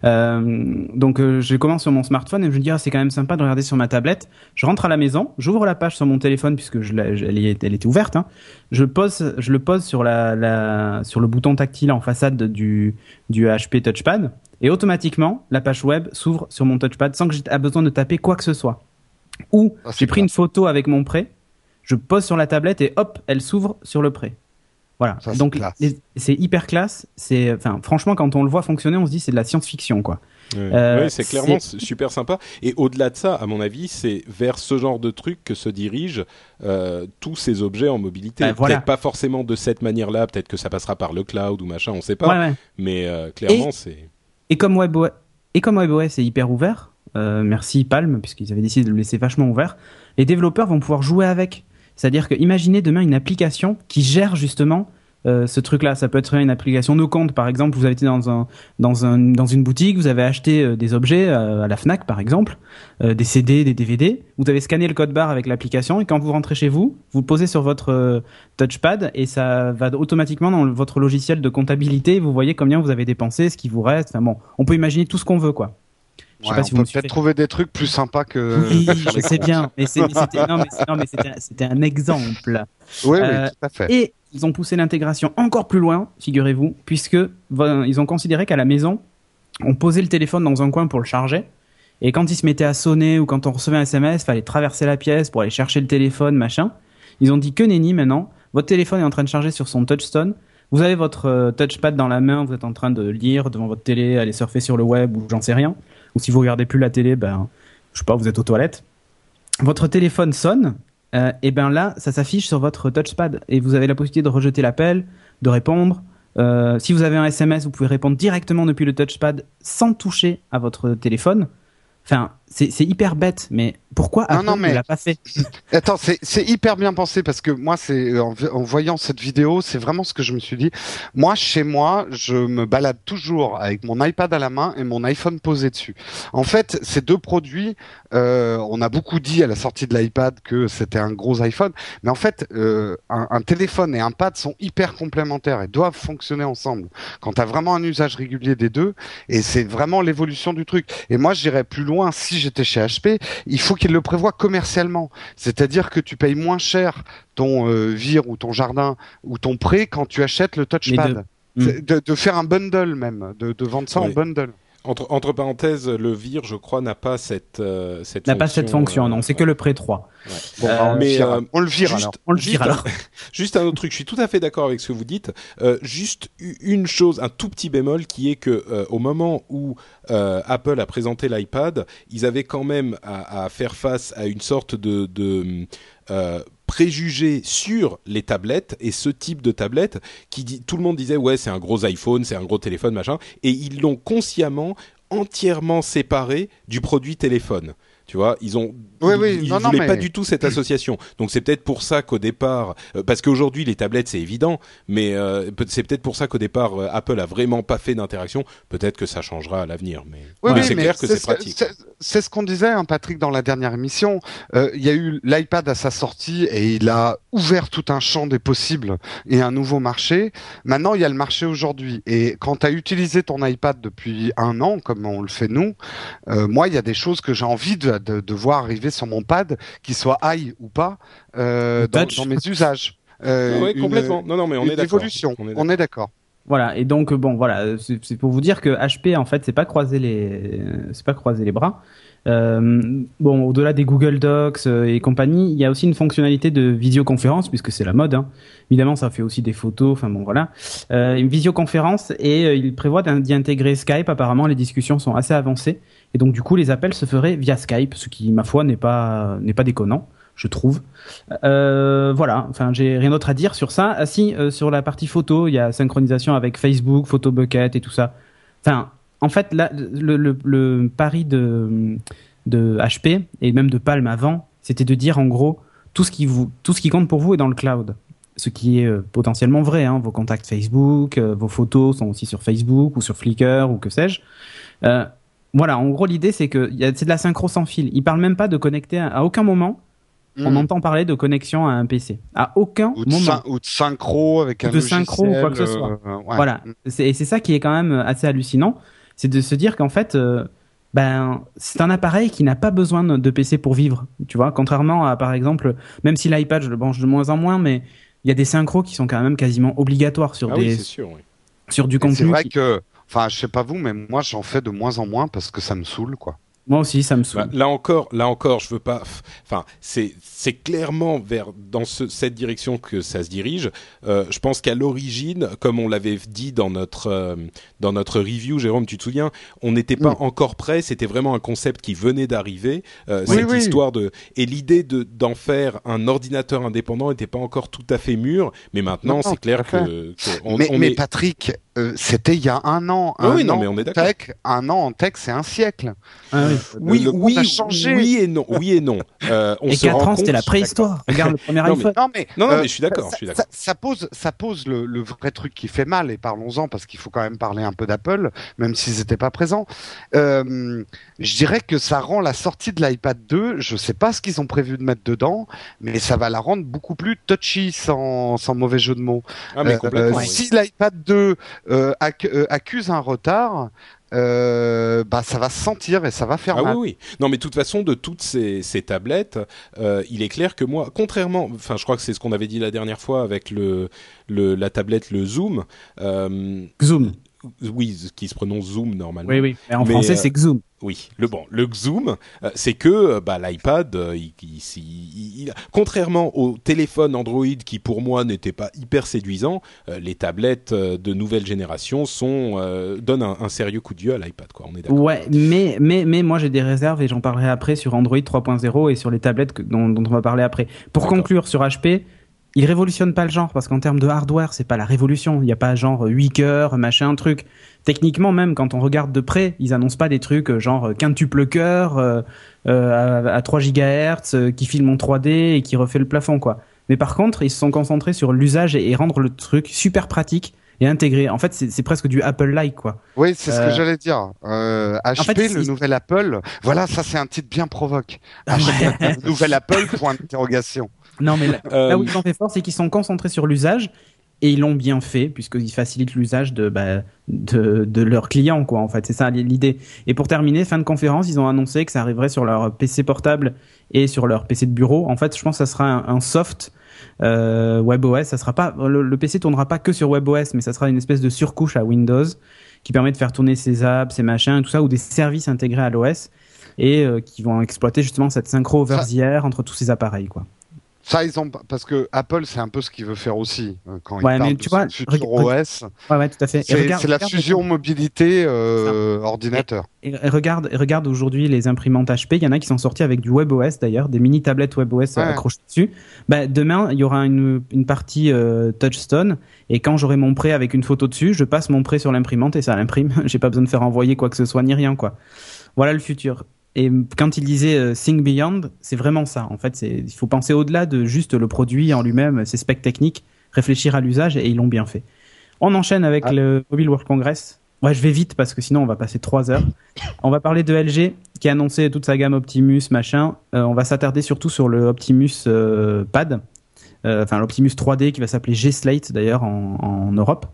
Euh, donc euh, je commence sur mon smartphone et je me dis, ah, c'est quand même sympa de regarder sur ma tablette. Je rentre à la maison, j'ouvre la page sur mon téléphone puisque je l'ai- je- elle, est- elle était ouverte. Hein. Je pose, je le pose sur la, la sur le bouton tactile en façade du du HP Touchpad et automatiquement la page web s'ouvre sur mon touchpad sans que j'ai besoin de taper quoi que ce soit. Ou Ah, j'ai pris une photo avec mon prêt, je pose sur la tablette et hop, elle s'ouvre sur le prêt. Voilà. Ça, Donc c'est hyper classe. C'est, enfin, franchement, quand on le voit fonctionner, on se dit c'est de la science-fiction, quoi. Euh, c'est clairement super sympa. Et au-delà de ça, à mon avis, c'est vers ce genre de truc que se dirigent euh, tous ces objets en mobilité. Voilà. Peut-être pas forcément de cette manière-là, peut-être que ça passera par le cloud ou machin, on sait pas. Ouais, ouais. Mais euh, clairement, c'est. Et comme WebOS, et comme WebOS est hyper ouvert, euh, merci Palm, puisqu'ils avaient décidé de le laisser vachement ouvert, les développeurs vont pouvoir jouer avec. C'est-à-dire que imaginez demain une application qui gère justement euh, ce truc-là. Ça peut être une application no compte, par exemple. Vous avez été dans un dans un dans une boutique, vous avez acheté euh, des objets à la Fnac, par exemple, des CD, des DVD. Vous avez scanné le code barre avec l'application et quand vous rentrez chez vous, vous le posez sur votre touchpad et ça va automatiquement dans votre logiciel de comptabilité. Vous voyez combien vous avez dépensé, ce qui vous reste. Bon, on peut imaginer tout ce qu'on veut, quoi. Je sais Ouais, pas on si peut peut-être trouver des trucs plus sympas que. Oui, *laughs* je sais bien, mais c'était non, mais c'était un- exemple. Oui, Euh, oui, tout à fait. Et ils ont poussé l'intégration encore plus loin, figurez-vous, puisque ils ont considéré qu'à la maison, on posait le téléphone dans un coin pour le charger. Et quand il se mettait à sonner ou quand on recevait un SMS, fallait traverser la pièce pour aller chercher le téléphone, machin. Ils ont dit que nenni maintenant, votre téléphone est en train de charger sur son touchstone. Vous avez votre euh, touchpad dans la main, vous êtes en train de lire devant votre télé, aller surfer sur le web ou j'en sais rien. Ou si vous regardez plus la télé, ben, je sais pas, vous êtes aux toilettes. Votre téléphone sonne, euh, et ben là, ça s'affiche sur votre touchpad et vous avez la possibilité de rejeter l'appel, de répondre. Euh, si vous avez un SMS, vous pouvez répondre directement depuis le touchpad sans toucher à votre téléphone. Enfin, c'est hyper bête, mais pourquoi Non, Apple non, mais- ne l'a pas fait *laughs* Attends, c'est hyper bien pensé parce que moi, c'est en, en voyant cette vidéo, c'est vraiment ce que je me suis dit. Moi, chez moi, je me balade toujours avec mon iPad à la main et mon iPhone posé dessus. En fait, ces deux produits, euh, on a beaucoup dit à la sortie de l'iPad que c'était un gros iPhone, mais en fait, euh, un, un téléphone et un pad sont hyper complémentaires et doivent fonctionner ensemble. Quand tu as vraiment un usage régulier des deux, et c'est vraiment l'évolution du truc. Et moi, j'irais plus loin. Si j'étais chez HP, il faut qu'ils le prévoient commercialement. C'est-à-dire que tu payes moins cher ton euh, Vire ou ton Jardin ou ton prêt quand tu achètes le touchpad. C'est- De, de faire un bundle même, de, de vendre ça en bundle. Entre, entre parenthèses, le Vire, je crois, n'a pas cette, euh, cette N'a pas cette fonction, euh, non, c'est que le prêt 3. Bon, Euh, on, le mais, euh, on le vire juste- alors. On le Juste vire un- alors. *laughs* Juste un autre truc, je suis tout à fait d'accord avec ce que vous dites. Juste une chose, un tout petit bémol, qui est que au moment où Apple a présenté l'iPad, ils avaient quand même à, à faire face à une sorte de, de préjugés sur les tablettes et ce type de tablette qui dit tout le monde disait ouais c'est un gros iPhone, c'est un gros téléphone machin, et ils l'ont consciemment entièrement séparé du produit téléphone. Tu vois, ils ont, Oui, oui, ils non, non, voulaient pas mais- du tout cette association. Donc c'est peut-être pour ça qu'au départ, euh, parce qu'aujourd'hui les tablettes c'est évident, mais euh, c'est peut-être pour ça qu'au départ euh, Apple a vraiment pas fait d'interaction. Peut-être que ça changera à l'avenir, mais, Oui, mais oui, c'est mais clair que c'est pratique. C'est ce qu'on disait, hein, Patrick, dans la dernière émission. Euh, Il y a eu l'iPad à sa sortie et il a ouvert tout un champ des possibles et un nouveau marché. Maintenant, il y a le marché aujourd'hui. Et quand tu as utilisé ton iPad depuis un an, comme on le fait nous, euh, moi, il y a des choses que j'ai envie de, de, de voir arriver sur mon pad, qu'ils soient high ou pas, euh, dans, mes usages. Euh, une- complètement. Non, non, mais on une est d'accord. évolution. On est d'accord. Voilà, et donc bon, voilà, c'est pour vous dire que HP en fait, c'est pas croiser les, c'est pas croiser les bras. Euh, bon, au-delà des Google Docs et compagnie, il y a aussi une fonctionnalité de visioconférence puisque c'est la mode. Hein. Évidemment, ça fait aussi des photos. Enfin bon, voilà, euh, une visioconférence et euh, il prévoit d'y intégrer Skype. Apparemment, les discussions sont assez avancées et donc du coup, les appels se feraient via Skype, ce qui, ma foi, n'est pas n'est pas déconnant, je trouve. Euh, voilà, enfin j'ai rien d'autre à dire sur ça. Ah si, euh, sur la partie photo, il y a synchronisation avec Facebook, Photobucket et tout ça. Enfin, en fait, le, pari de, de HP et même de Palm avant, c'était de dire en gros tout ce qui vous, tout ce qui compte pour vous est dans le cloud. Ce qui est euh, potentiellement vrai. Hein. Vos contacts Facebook, vos photos sont aussi sur Facebook ou sur Flickr ou que sais-je. Euh, voilà, en gros l'idée c'est que c'est de la synchro sans fil. Il parle même pas de connecter à, à aucun moment. On Mm. entend parler de connexion à un PC. À aucun Ou de, moment. ou de synchro avec Ou un de synchro ou quoi que ce soit. euh, ouais. Voilà. Et c'est ça qui est quand même assez hallucinant, c'est de se dire qu'en fait, euh, ben, c'est un appareil qui n'a pas besoin de PC pour vivre. Tu vois, contrairement à, par exemple, même si l'iPad, je le branche de moins en moins, mais il y a des synchros qui sont quand même quasiment obligatoires sur Ah des, c'est sûr. oui. sur du Et C'est contenu. vrai qui- que, enfin, je sais pas vous, mais moi j'en fais de moins en moins parce que ça me saoule, quoi. Moi aussi, ça me saoule. Bah, là encore, là encore, je veux pas. Enfin, c'est c'est clairement vers dans ce, cette direction que ça se dirige. Euh, je pense qu'à l'origine, comme on l'avait dit dans notre euh, dans notre review, Jérôme, tu te souviens, on n'était pas Oui. encore prêt. C'était vraiment un concept qui venait d'arriver. Euh, Oui, cette oui. histoire de et l'idée de d'en faire un ordinateur indépendant n'était pas encore tout à fait mûr. Mais maintenant, c'est clair que, que on, mais on mais est. Patrick, euh, c'était il y a un an. Ah un oui, non, an mais on est en d'accord. tech, un an en tech, c'est un siècle. Ah oui. Le- Oui, le oui, a changé. oui et non, oui et non. Euh, on Et se 4 rend ans, c'était la préhistoire. Regarde le premier Non, mais- iPhone. Non mais Non, non, euh, mais je suis d'accord, ça- pose, ça pose le, le vrai truc qui fait mal et parlons-en parce qu'il faut quand même parler un peu d'Apple, même s'ils n'étaient pas présents. Euh, je dirais que ça rend la sortie de l'iPad 2. Je sais pas ce qu'ils ont prévu de mettre dedans, mais ça va la rendre beaucoup plus touchy, sans, sans mauvais jeu de mots. Ah mais Euh, complètement. oui. Si l'iPad 2 euh, ac- euh, accuse un retard, euh, bah ça va se sentir et ça va faire Ah mal. oui, oui. Non, mais de toute façon, de toutes ces, ces tablettes, euh, il est clair que moi, contrairement, enfin, je crois que c'est ce qu'on avait dit la dernière fois avec le, le la tablette, le Zoom. Euh, Zoom. Oui, qui se prononce Zoom normalement. Oui, oui. Mais en Mais, français, euh, c'est Zoom. Oui, le bon, le Zoom, euh, c'est que euh, bah, l'iPad, euh, il, il- il- il- contrairement au téléphone Android qui pour moi n'était pas hyper séduisant, euh, les tablettes euh, de nouvelle génération sont euh, donnent un, un sérieux coup de vieux à l'iPad. Quoi, on est d'accord. Ouais, mais, mais, mais moi j'ai des réserves et j'en parlerai après sur Android 3.0 et sur les tablettes que- dont, dont on va parler après. Pour conclure sur HP, il révolutionne pas le genre parce qu'en termes de hardware, c'est pas la révolution. Il n'y a pas genre 8 cœurs, machin, truc. Techniquement, même quand on regarde de près, ils annoncent pas des trucs euh, genre euh, quintuple cœur euh, euh, à, à 3 GHz euh, qui filme en 3D et qui refait le plafond, quoi. Mais par contre, ils se sont concentrés sur l'usage et, et rendre le truc super pratique et intégré. En fait, c'est presque du Apple-like, quoi. Oui, c'est ce Euh, que j'allais dire. Euh, HP, fait, le nouvel Apple. Voilà, ça c'est un titre bien provoque. *laughs* HP, le nouvel Apple, point d'interrogation. Non, mais là, *laughs* Euh, là où ils ont fait fort, c'est qu'ils sont concentrés sur l'usage et ils l'ont bien fait puisqu'ils facilitent l'usage de, bah, de, de leurs clients, quoi. En fait, c'est ça l'idée. Et pour terminer, fin de conférence, ils ont annoncé que ça arriverait sur leur PC portable et sur leur PC de bureau. En fait, je pense que ça sera un, un soft euh, WebOS. Ça sera pas le, le PC tournera pas que sur WebOS, mais ça sera une espèce de surcouche à Windows qui permet de faire tourner ses apps, ses machins, tout ça, ou des services intégrés à l'OS et euh, qui vont exploiter justement cette synchro over Ça- the air entre tous ces appareils, quoi. Ça, ils ont parce que Apple, c'est un peu ce qu'il veut faire aussi euh, quand il Ouais, parle mais de tu vois, futur OS. Ouais, ouais, tout à fait. C'est la regarde- fusion mobilité euh, ordinateur. Et et regarde, et regarde aujourd'hui les imprimantes HP. Il y en a qui sont sortis avec du WebOS d'ailleurs, des mini tablettes WebOS Ouais. accrochées dessus. Bah, demain, il y aura une, une partie euh, Touchstone. Et quand j'aurai mon prêt avec une photo dessus, je passe mon prêt sur l'imprimante et ça l'imprime. *laughs* J'ai pas besoin de faire envoyer quoi que ce soit ni rien, quoi. Voilà le futur. Et quand il disait euh, Think Beyond, c'est vraiment ça. En fait, il faut penser au-delà de juste le produit en lui-même, ses specs techniques, réfléchir à l'usage et ils l'ont bien fait. On enchaîne avec ah. le Mobile World Congress. Ouais, je vais vite parce que sinon on va passer trois heures. On va parler de LG qui a annoncé toute sa gamme Optimus, machin. Euh, on va s'attarder surtout sur le Optimus euh, Pad, enfin l'Optimus 3D qui va s'appeler G-Slate d'ailleurs en, en Europe.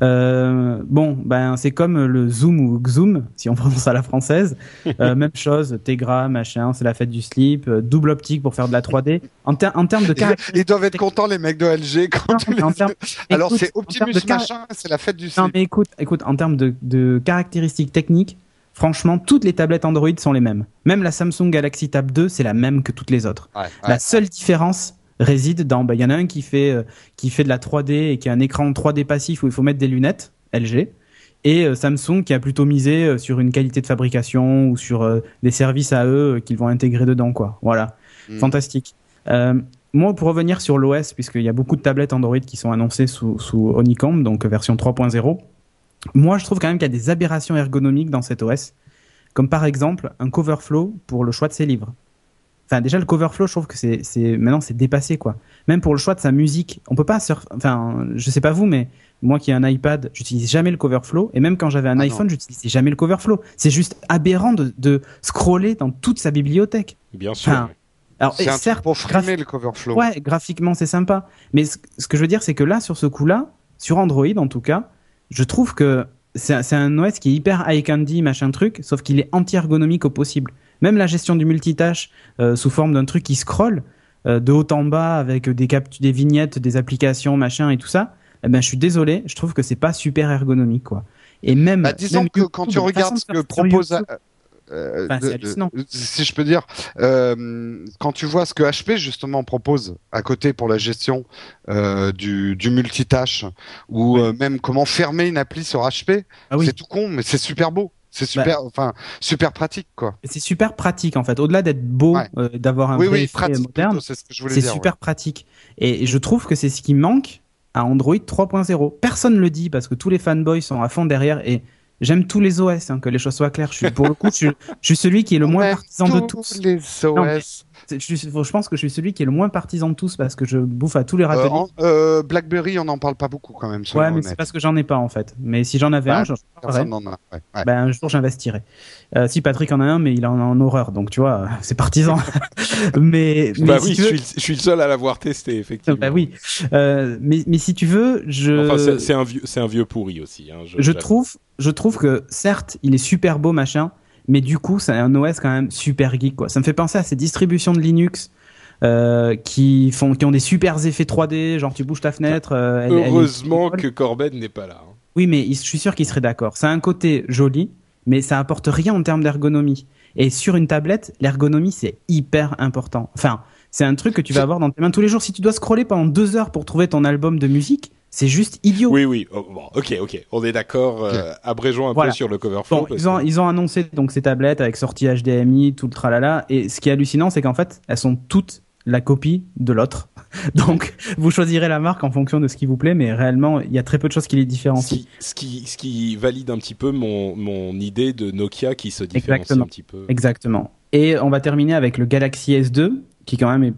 Euh, bon, ben c'est comme le Zoom ou Xoom, si on *laughs* prononce à la française. Euh, même chose, Tegra, machin, c'est la fête du slip, euh, double optique pour faire de la 3D. En, en termes de Ils doivent être contents les mecs de LG quand *laughs* Alors c'est Optimus machin, c'est la fête du slip. Non mais écoute, écoute, en termes de, de caractéristiques techniques, franchement, toutes les tablettes Android sont les mêmes. Même la Samsung Galaxy Tab 2, c'est la même que toutes les autres. la seule différence, réside dans. Bah, il y en a un qui fait euh, qui fait de la 3D et qui a un écran 3D passif où il faut mettre des lunettes LG et euh, Samsung qui a plutôt misé euh, sur une qualité de fabrication ou sur des services à eux qu'ils vont intégrer dedans quoi. Voilà, hmm. fantastique. moi, pour revenir sur l'OS, puisqu'il y a beaucoup de tablettes Android qui sont annoncées sous, sous Honeycomb, donc version 3.0, moi je trouve quand même qu'il y a des aberrations ergonomiques dans cet OS, comme par exemple un cover flow pour le choix de ses livres. Enfin, déjà, le cover flow, je trouve que c'est, c'est, maintenant, c'est dépassé, quoi. Même pour le choix de sa musique, on peut pas surfer, enfin, je sais pas vous, mais moi qui ai un iPad, j'utilise jamais le cover flow, et même quand j'avais un ah iPhone, j'utilisais jamais le cover flow. C'est juste aberrant de, de scroller dans toute sa bibliothèque. Bien sûr. alors, c'est certes, pour framer le cover flow. Ouais, graphiquement, c'est sympa. Mais ce, que je veux dire, c'est que là, sur ce coup-là, sur Android, en tout cas, je trouve que c'est, c'est un OS qui est hyper high candy, machin truc, sauf qu'il est anti-ergonomique au possible. Même la gestion du multitâche euh, sous forme d'un truc qui scrolle euh, de haut en bas avec des, des vignettes, des applications, machin et tout ça, eh ben, je suis désolé, je trouve que c'est pas super ergonomique, quoi. Et même, bah, disons que quand tu regardes ce que propose, euh, si je peux dire, euh, quand tu vois ce que HP justement propose à côté pour la gestion euh, du, du multitâche ou euh, même comment fermer une appli sur HP, ah c'est tout con, mais c'est super beau. C'est bah, super, enfin super pratique quoi. C'est super pratique en fait. Au-delà d'être beau, euh, d'avoir un oui, moderne, c'est super pratique. Et je trouve que c'est ce qui manque à Android 3.0. Personne le dit parce que tous les fanboys sont à fond derrière et j'aime tous les OS, hein, que les choses soient claires. Je suis pour le coup, je, suis celui qui est le moins partisan de tous. Les OS je, pense que je suis celui qui est le moins partisan de tous parce que je bouffe à tous les euh, râteliers. Euh, BlackBerry, on n'en parle pas beaucoup quand même. Ouais, mais c'est parce que j'en ai pas en fait. Mais si j'en avais un, j'en Ben, un jour j'investirais. Euh, si Patrick en a un, mais il en a en horreur, donc tu vois, *laughs* c'est partisan. *laughs* mais, bah oui, je, suis, le seul à l'avoir testé effectivement. Bah oui, mais mais si tu veux, je. Enfin, c'est un vieux, c'est un vieux pourri aussi. Hein, je, je trouve, je trouve que certes, il est super beau machin mais du coup, c'est un OS quand même super geek, quoi. Ça me fait penser à ces distributions de Linux. Euh, qui font qui ont des super effets 3D genre tu bouges ta fenêtre euh, heureusement que Corben n'est pas là hein. oui mais je suis sûr qu'il serait d'accord c'est un côté joli mais ça apporte rien en termes d'ergonomie et sur une tablette l'ergonomie c'est hyper important enfin c'est un truc que tu vas avoir dans tes mains tous les jours si tu dois scroller pendant deux heures pour trouver ton album de musique c'est juste idiot. Oui, oui. Oh, bon, ok, ok. On est d'accord. Euh, abrégeons un peu sur le cover bon, ils, ont, ils ont annoncé donc ces tablettes avec sortie HDMI, tout le tralala. Et ce qui est hallucinant, c'est qu'en fait, elles sont toutes la copie de l'autre. *laughs* Donc, vous choisirez la marque en fonction de ce qui vous plaît, mais réellement, il y a très peu de choses qui les différencient. Ce qui, ce qui, valide un petit peu mon, mon idée de Nokia qui se différencie un petit peu. Exactement. Et on va terminer avec le Galaxy S2, qui quand même est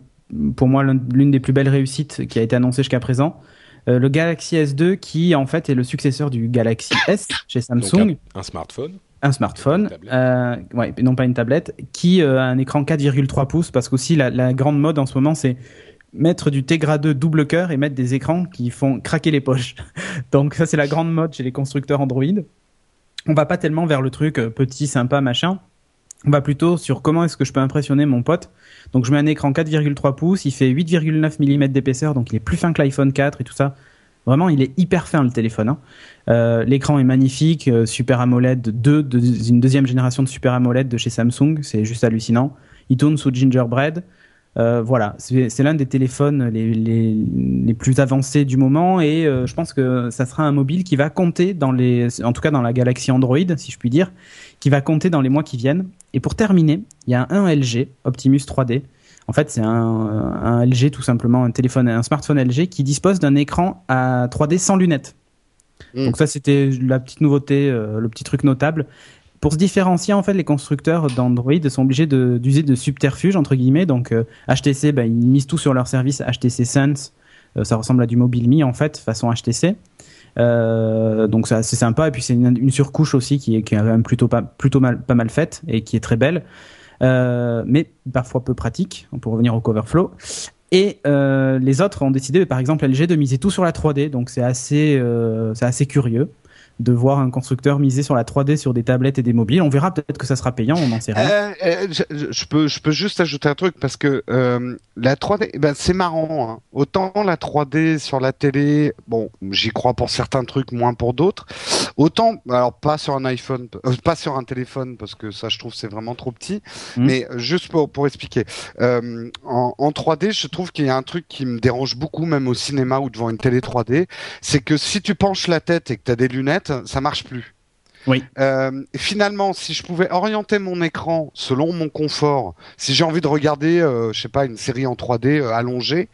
pour moi l'une des plus belles réussites qui a été annoncée jusqu'à présent. Euh, le Galaxy S2 qui en fait est le successeur du Galaxy S chez Samsung. un, smartphone. Un smartphone, euh, ouais, non pas une tablette, qui euh, a un écran 4,3 pouces parce qu'aussi la, la grande mode en ce moment c'est mettre du Tegra 2 double cœur et mettre des écrans qui font craquer les poches. *laughs* Donc ça c'est la grande mode chez les constructeurs Android. On va pas tellement vers le truc petit, sympa, machin. On va plutôt sur comment est-ce que je peux impressionner mon pote donc je mets un écran 4,3 pouces, il fait 8,9 mm d'épaisseur, donc il est plus fin que l'iPhone 4 et tout ça. Vraiment, il est hyper fin le téléphone. Hein. Euh, l'écran est magnifique, euh, Super AMOLED 2, de, une deuxième génération de Super AMOLED de chez Samsung, c'est juste hallucinant. Il tourne sous Gingerbread. Euh, voilà, c'est l'un des téléphones les, plus avancés du moment et je pense que ça sera un mobile qui va compter dans les, en tout cas dans la galaxie Android, si je puis dire, qui va compter dans les mois qui viennent. Et pour terminer, il y a un LG Optimus 3D. En fait, c'est un, un, LG tout simplement, un téléphone, un smartphone LG qui dispose d'un écran à 3D sans lunettes. Hmm. Donc ça, c'était la petite nouveauté, euh, le petit truc notable. pour se différencier, en fait, les constructeurs d'Android sont obligés d'user de, subterfuges entre guillemets. Donc HTC, bah, ils misent tout sur leur service HTC Sense. ça ressemble à du MobileMe en fait, façon HTC. Euh, donc c'est assez sympa. Et puis c'est une, surcouche aussi qui est, quand même plutôt pas mal faite et qui est très belle. Euh, mais parfois peu pratique pour revenir au coverflow et euh, les autres ont décidé par exemple LG de miser tout sur la 3D donc c'est assez c'est assez curieux de voir un constructeur miser sur la 3D sur des tablettes et des mobiles. On verra peut-être que ça sera payant, on n'en sait rien. Euh, euh je, peux, je peux juste ajouter un truc parce que euh, la 3D, ben c'est marrant. Hein. Autant la 3D sur la télé, bon, j'y crois pour certains trucs, moins pour d'autres. Autant, alors pas sur un iPhone, euh, pas sur un téléphone parce que ça, je trouve c'est vraiment trop petit. Mmh. Mais juste pour pour expliquer, en, en 3D, je trouve qu'il y a un truc qui me dérange beaucoup, même au cinéma ou devant une télé 3D, c'est que si tu penches la tête et que tu as des lunettes ça marche plus. Oui. Euh, finalement, si je pouvais orienter mon écran selon mon confort, si j'ai envie de regarder, euh, je sais pas, une série en 3D euh, allongée,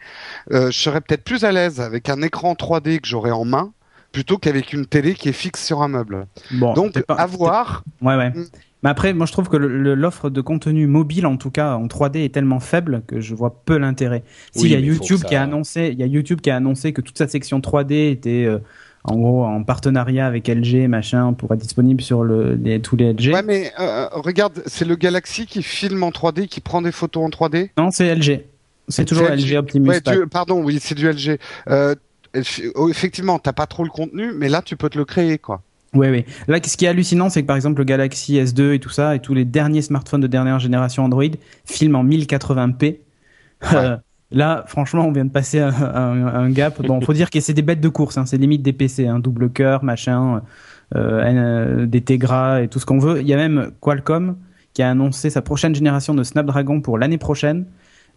je serais peut-être plus à l'aise avec un écran 3D que j'aurais en main plutôt qu'avec une télé qui est fixe sur un meuble. Bon, Donc, à voir. Ouais, ouais. Mm. Mais après, moi, je trouve que l'offre de contenu mobile, en tout cas en 3D, est tellement faible que je vois peu l'intérêt. S'il y a YouTube qui a annoncé, il y a YouTube qui a annoncé que toute sa section 3D était en gros en partenariat avec LG machin pour être disponible sur le, les, tous les LG. Ouais mais euh, regarde, c'est le Galaxy qui filme en 3D, qui prend des photos en 3D Non, c'est LG. C'est toujours LG, Optimus. Ouais, pardon, oui, c'est du LG. Euh, oh, effectivement, t'as pas trop le contenu, mais là tu peux te le créer quoi. Oui, oui. Là, ce qui est hallucinant, c'est que par exemple le Galaxy S2 et tout ça, et tous les derniers smartphones de dernière génération Android filment en 1080p. Ouais. *laughs* Là, franchement, on vient de passer un, un, gap. Bon, faut dire que c'est des bêtes de course, hein, c'est limite des PC, hein, double cœur, machin, euh, euh des Tegra et tout ce qu'on veut. Il y a même Qualcomm qui a annoncé sa prochaine génération de Snapdragon pour l'année prochaine.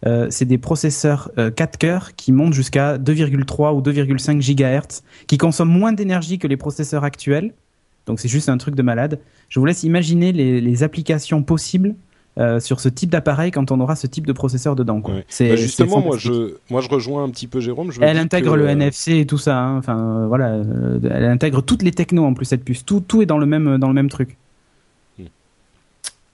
Euh, c'est des processeurs 4 euh, cœurs qui montent jusqu'à 2,3 ou 2,5 GHz, qui consomment moins d'énergie que les processeurs actuels. Donc c'est juste un truc de malade. Je vous laisse imaginer les applications possibles euh, sur ce type d'appareil quand on aura ce type de processeur dedans. Quoi. C'est, bah, justement, moi je, moi je rejoins un petit peu Jérôme. elle intègre le NFC et tout ça. Hein. Enfin euh, voilà, euh, elle intègre toutes les technos en plus cette puce. Tout, tout est dans le même, dans le même truc. Hmm.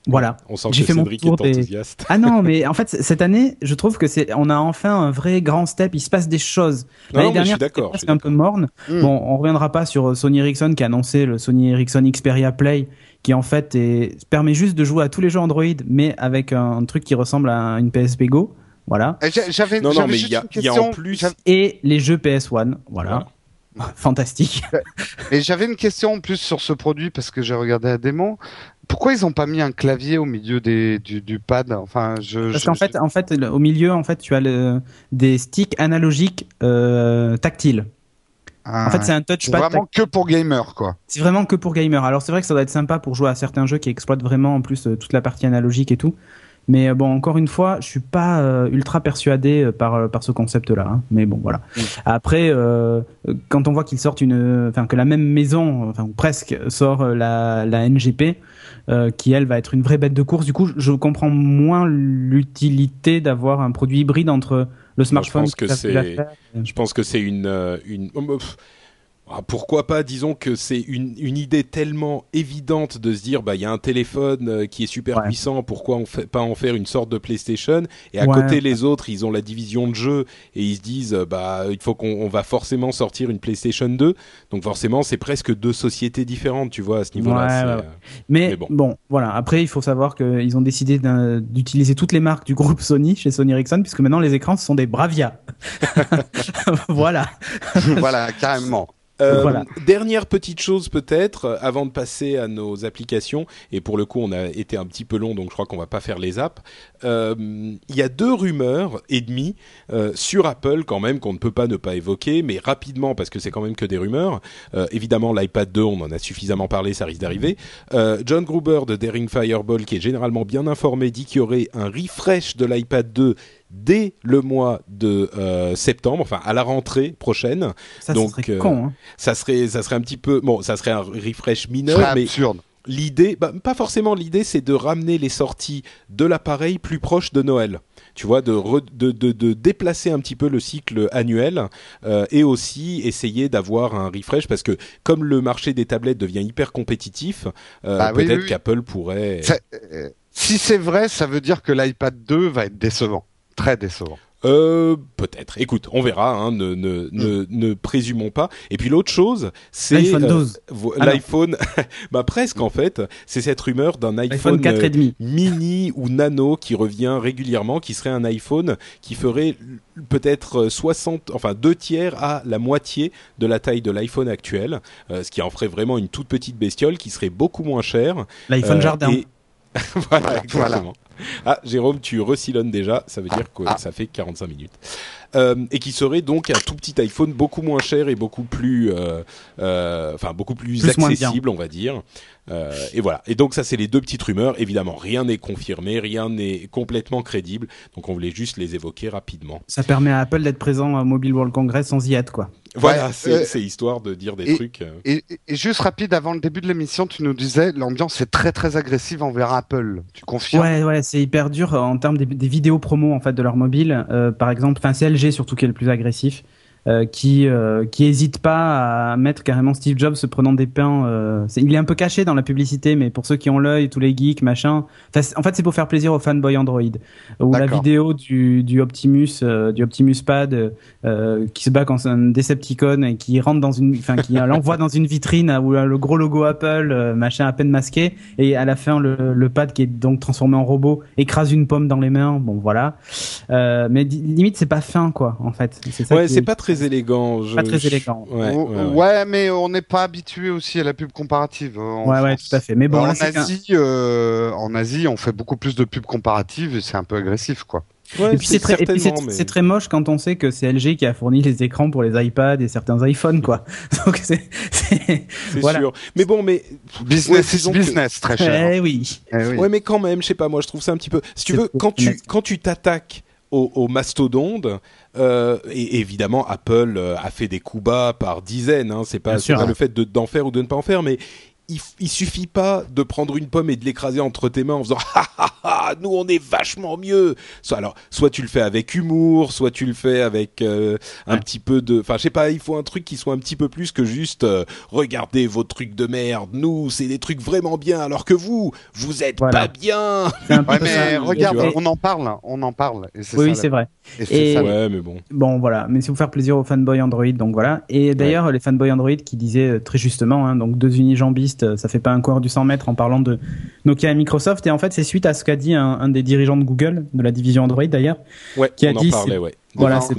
Voilà. On sent J'ai que fait Cédric mon tour est enthousiaste. Ah non, mais en fait cette année, je trouve que c'est, on a enfin un vrai grand step. Il se passe des choses. L'année dernière, c'était un peu morne. Hmm. Bon, on reviendra pas sur Sony Ericsson qui a annoncé le Sony Ericsson Xperia Play qui en fait est, permet juste de jouer à tous les jeux Android, mais avec un, truc qui ressemble à une PSP Go. Voilà. J'avais non, non, mais il y, a en plus et les jeux PS1. Voilà. *laughs* Fantastique. Et j'avais une question en plus sur ce produit parce que j'ai regardé la démo. Pourquoi ils ont pas mis un clavier au milieu des, du, du pad? Enfin, je. Parce qu'en fait, en fait, au milieu, en fait, tu as le, des sticks analogiques euh, tactiles en fait, c'est un touchpad. Vraiment que pour gamer, quoi. C'est vraiment que pour gamer. Alors, c'est vrai que ça doit être sympa pour jouer à certains jeux qui exploitent vraiment en plus euh, toute la partie analogique et tout. Mais euh, bon, encore une fois, je suis pas euh, ultra persuadé par par ce concept-là. Hein. Mais bon, voilà. Mm. Après, quand on voit qu'ils sortent une, enfin que la même maison, enfin presque, sort la la NGP, qui elle va être une vraie bête de course. Du coup, je comprends moins l'utilité d'avoir un produit hybride entre le smartphone. je pense que c'est, je pense que c'est une, euh, une, ah, pourquoi pas Disons que c'est une, une, idée tellement évidente de se dire bah il y a un téléphone euh, qui est super puissant, pourquoi on fait pas en faire une sorte de PlayStation? Et à côté les autres, ils ont la division de jeux et ils se disent euh, bah il faut qu'on va forcément sortir une PlayStation 2. Donc forcément, c'est presque deux sociétés différentes, tu vois à ce niveau-là. Euh, mais, bon. voilà. Après, il faut savoir qu'ils ont décidé d'utiliser toutes les marques du groupe Sony chez Sony Ericsson puisque maintenant les écrans ce sont des Bravia. *laughs* voilà. *laughs* voilà, carrément. Euh, dernière petite chose peut-être euh, avant de passer à nos applications et pour le coup on a été un petit peu long donc je crois qu'on va pas faire les apps. Euh, il y a deux rumeurs et demie sur Apple quand même qu'on ne peut pas ne pas évoquer mais rapidement parce que c'est quand même que des rumeurs. évidemment l'iPad 2 on en a suffisamment parlé ça risque d'arriver. John Gruber de Daring Fireball qui est généralement bien informé dit qu'il y aurait un refresh de l'iPad 2 dès le mois de euh, septembre, enfin à la rentrée prochaine. Ça, Donc, serait con, euh, hein. ça serait, ça serait un petit peu, bon, ça serait un refresh mineur, mais absurde. l'idée, bah, pas forcément l'idée, c'est de ramener les sorties de l'appareil plus proches de Noël. Tu vois, de, de, de, déplacer un petit peu le cycle annuel euh, et aussi essayer d'avoir un refresh parce que comme le marché des tablettes devient hyper compétitif, euh, bah peut-être qu'Apple pourrait. Euh, si c'est vrai, ça veut dire que l'iPad 2 va être décevant, très décevant. Euh, peut-être. Écoute, on verra. Hein, ne, ne, ne, ne, présumons pas. Et puis l'autre chose, c'est l'iPhone 12. Euh, l'iPhone, *laughs* bah presque en fait. C'est cette rumeur d'un iPhone, 4 et demi. Euh, mini ou nano qui revient régulièrement, qui serait un iPhone qui ferait peut-être 60, enfin deux tiers à la moitié de la taille de l'iPhone actuel, euh, ce qui en ferait vraiment une toute petite bestiole qui serait beaucoup moins chère. L'iPhone jardin. *laughs* voilà, exactement. Ah, Jérôme, tu resilonnes déjà, ça veut dire que ah. ça fait 45 minutes. Euh, et qui serait donc un tout petit iPhone beaucoup moins cher et beaucoup plus, euh, euh, enfin beaucoup plus, accessible, on va dire. Euh, et voilà. Et donc ça, c'est les deux petites rumeurs. Évidemment, rien n'est confirmé, rien n'est complètement crédible. Donc on voulait juste les évoquer rapidement. Ça permet à Apple d'être présent à Mobile World Congress sans y être, quoi. Voilà, euh, c'est histoire de dire des trucs. Euh. Et, et, juste rapide, avant le début de l'émission, tu nous disais l'ambiance est très très agressive envers Apple. Tu confirmes? Ouais, ouais, c'est hyper dur en termes des, vidéos promo en fait de leur mobile. par exemple, enfin c'est LG surtout qui est le plus agressif. Euh, qui euh, qui hésite pas à mettre carrément Steve Jobs se prenant des pains. Euh, il est un peu caché dans la publicité, mais pour ceux qui ont l'œil, tous les geeks, machin. En fait, c'est pour faire plaisir aux fanboys Android. Ou la vidéo du, du Optimus, du Optimus Pad qui se bat quand un Decepticon et qui rentre dans une, enfin qui *laughs* l'envoie dans une vitrine où le gros logo Apple, machin à peine masqué, et à la fin le, le pad qui est donc transformé en robot écrase une pomme dans les mains. Bon voilà. mais limite c'est pas fin quoi en fait. Ouais, c'est pas très élégant. pas très élégant. Ouais, mais on n'est pas habitué aussi à la pub comparative. Hein, ouais, ouais, tout à fait. Mais bon, en Asie, euh, en Asie, on fait beaucoup plus de pubs comparatives et c'est un peu agressif, quoi. et puis c'est très, moche quand on sait que c'est LG qui a fourni les écrans pour les iPads et certains iPhones, quoi. *laughs* Donc c'est, voilà. sûr. Mais bon, mais business business, très cher. Eh oui. Eh oui. Ouais, mais quand même, je sais pas, moi je trouve ça un petit peu. Si tu veux, quand tu quand tu t'attaques au, au mastodonte, euh, et évidemment, Apple euh, a fait des coups bas par dizaines. Hein, c'est pas, pas le fait d'en faire ou de ne pas en faire, mais il, il, suffit pas de prendre une pomme et de l'écraser entre tes mains en faisant *laughs* ha ha ha nous on est vachement mieux. Soit alors soit tu le fais avec humour, soit tu le fais avec euh, un petit peu de enfin je sais pas, il faut un truc qui soit un petit peu plus que juste euh, regardez vos trucs de merde. Nous, c'est des trucs vraiment bien alors que vous, vous êtes pas bien. Ouais, mais regarde, on en parle, on en parle Oui, c'est vrai. Et, ça, ouais, mais bon. Bon voilà, mais c'est pour faire plaisir aux fanboys Android donc voilà. Et d'ailleurs les fanboys Android qui disaient euh, très justement hein, donc deux unijambistes euh, ça fait pas un coureur du 100 mètres en parlant de Nokia et Microsoft. Et en fait, c'est suite à ce qu'a dit un, des dirigeants de Google, de la division Android d'ailleurs, qui a dit. ouais. Voilà, c'est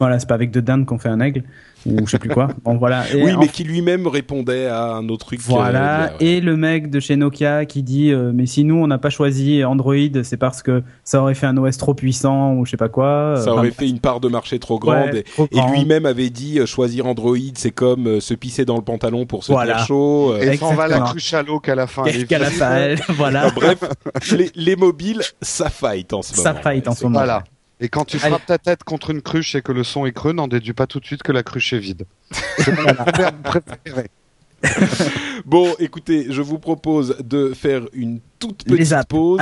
voilà, c'est pas avec de dinde qu'on fait un aigle ou je sais plus quoi. Bon voilà. *laughs* oui, mais qui lui-même répondait à un autre truc. Voilà. Et le mec de chez Nokia qui dit euh, mais si nous on n'a pas choisi Android, c'est parce que ça aurait fait un OS trop puissant ou je sais pas quoi. Ça aurait fait une part de marché trop grande. et, lui-même avait dit euh, choisir Android, c'est comme euh, se pisser dans le pantalon pour se faire chaud. Et s'en va la cruche à l'eau qu'à la fin. Qu'à la fin, *laughs* voilà. bref, les, les, mobiles, ça fight en ce moment. Ça fight en ce moment. Voilà. Et quand tu frappes ta tête contre une cruche et que le son est creux, n'en déduis pas tout de suite que la cruche est vide. C'est mon *laughs* préféré. *laughs* bon, écoutez, je vous propose de faire une toute petite pause.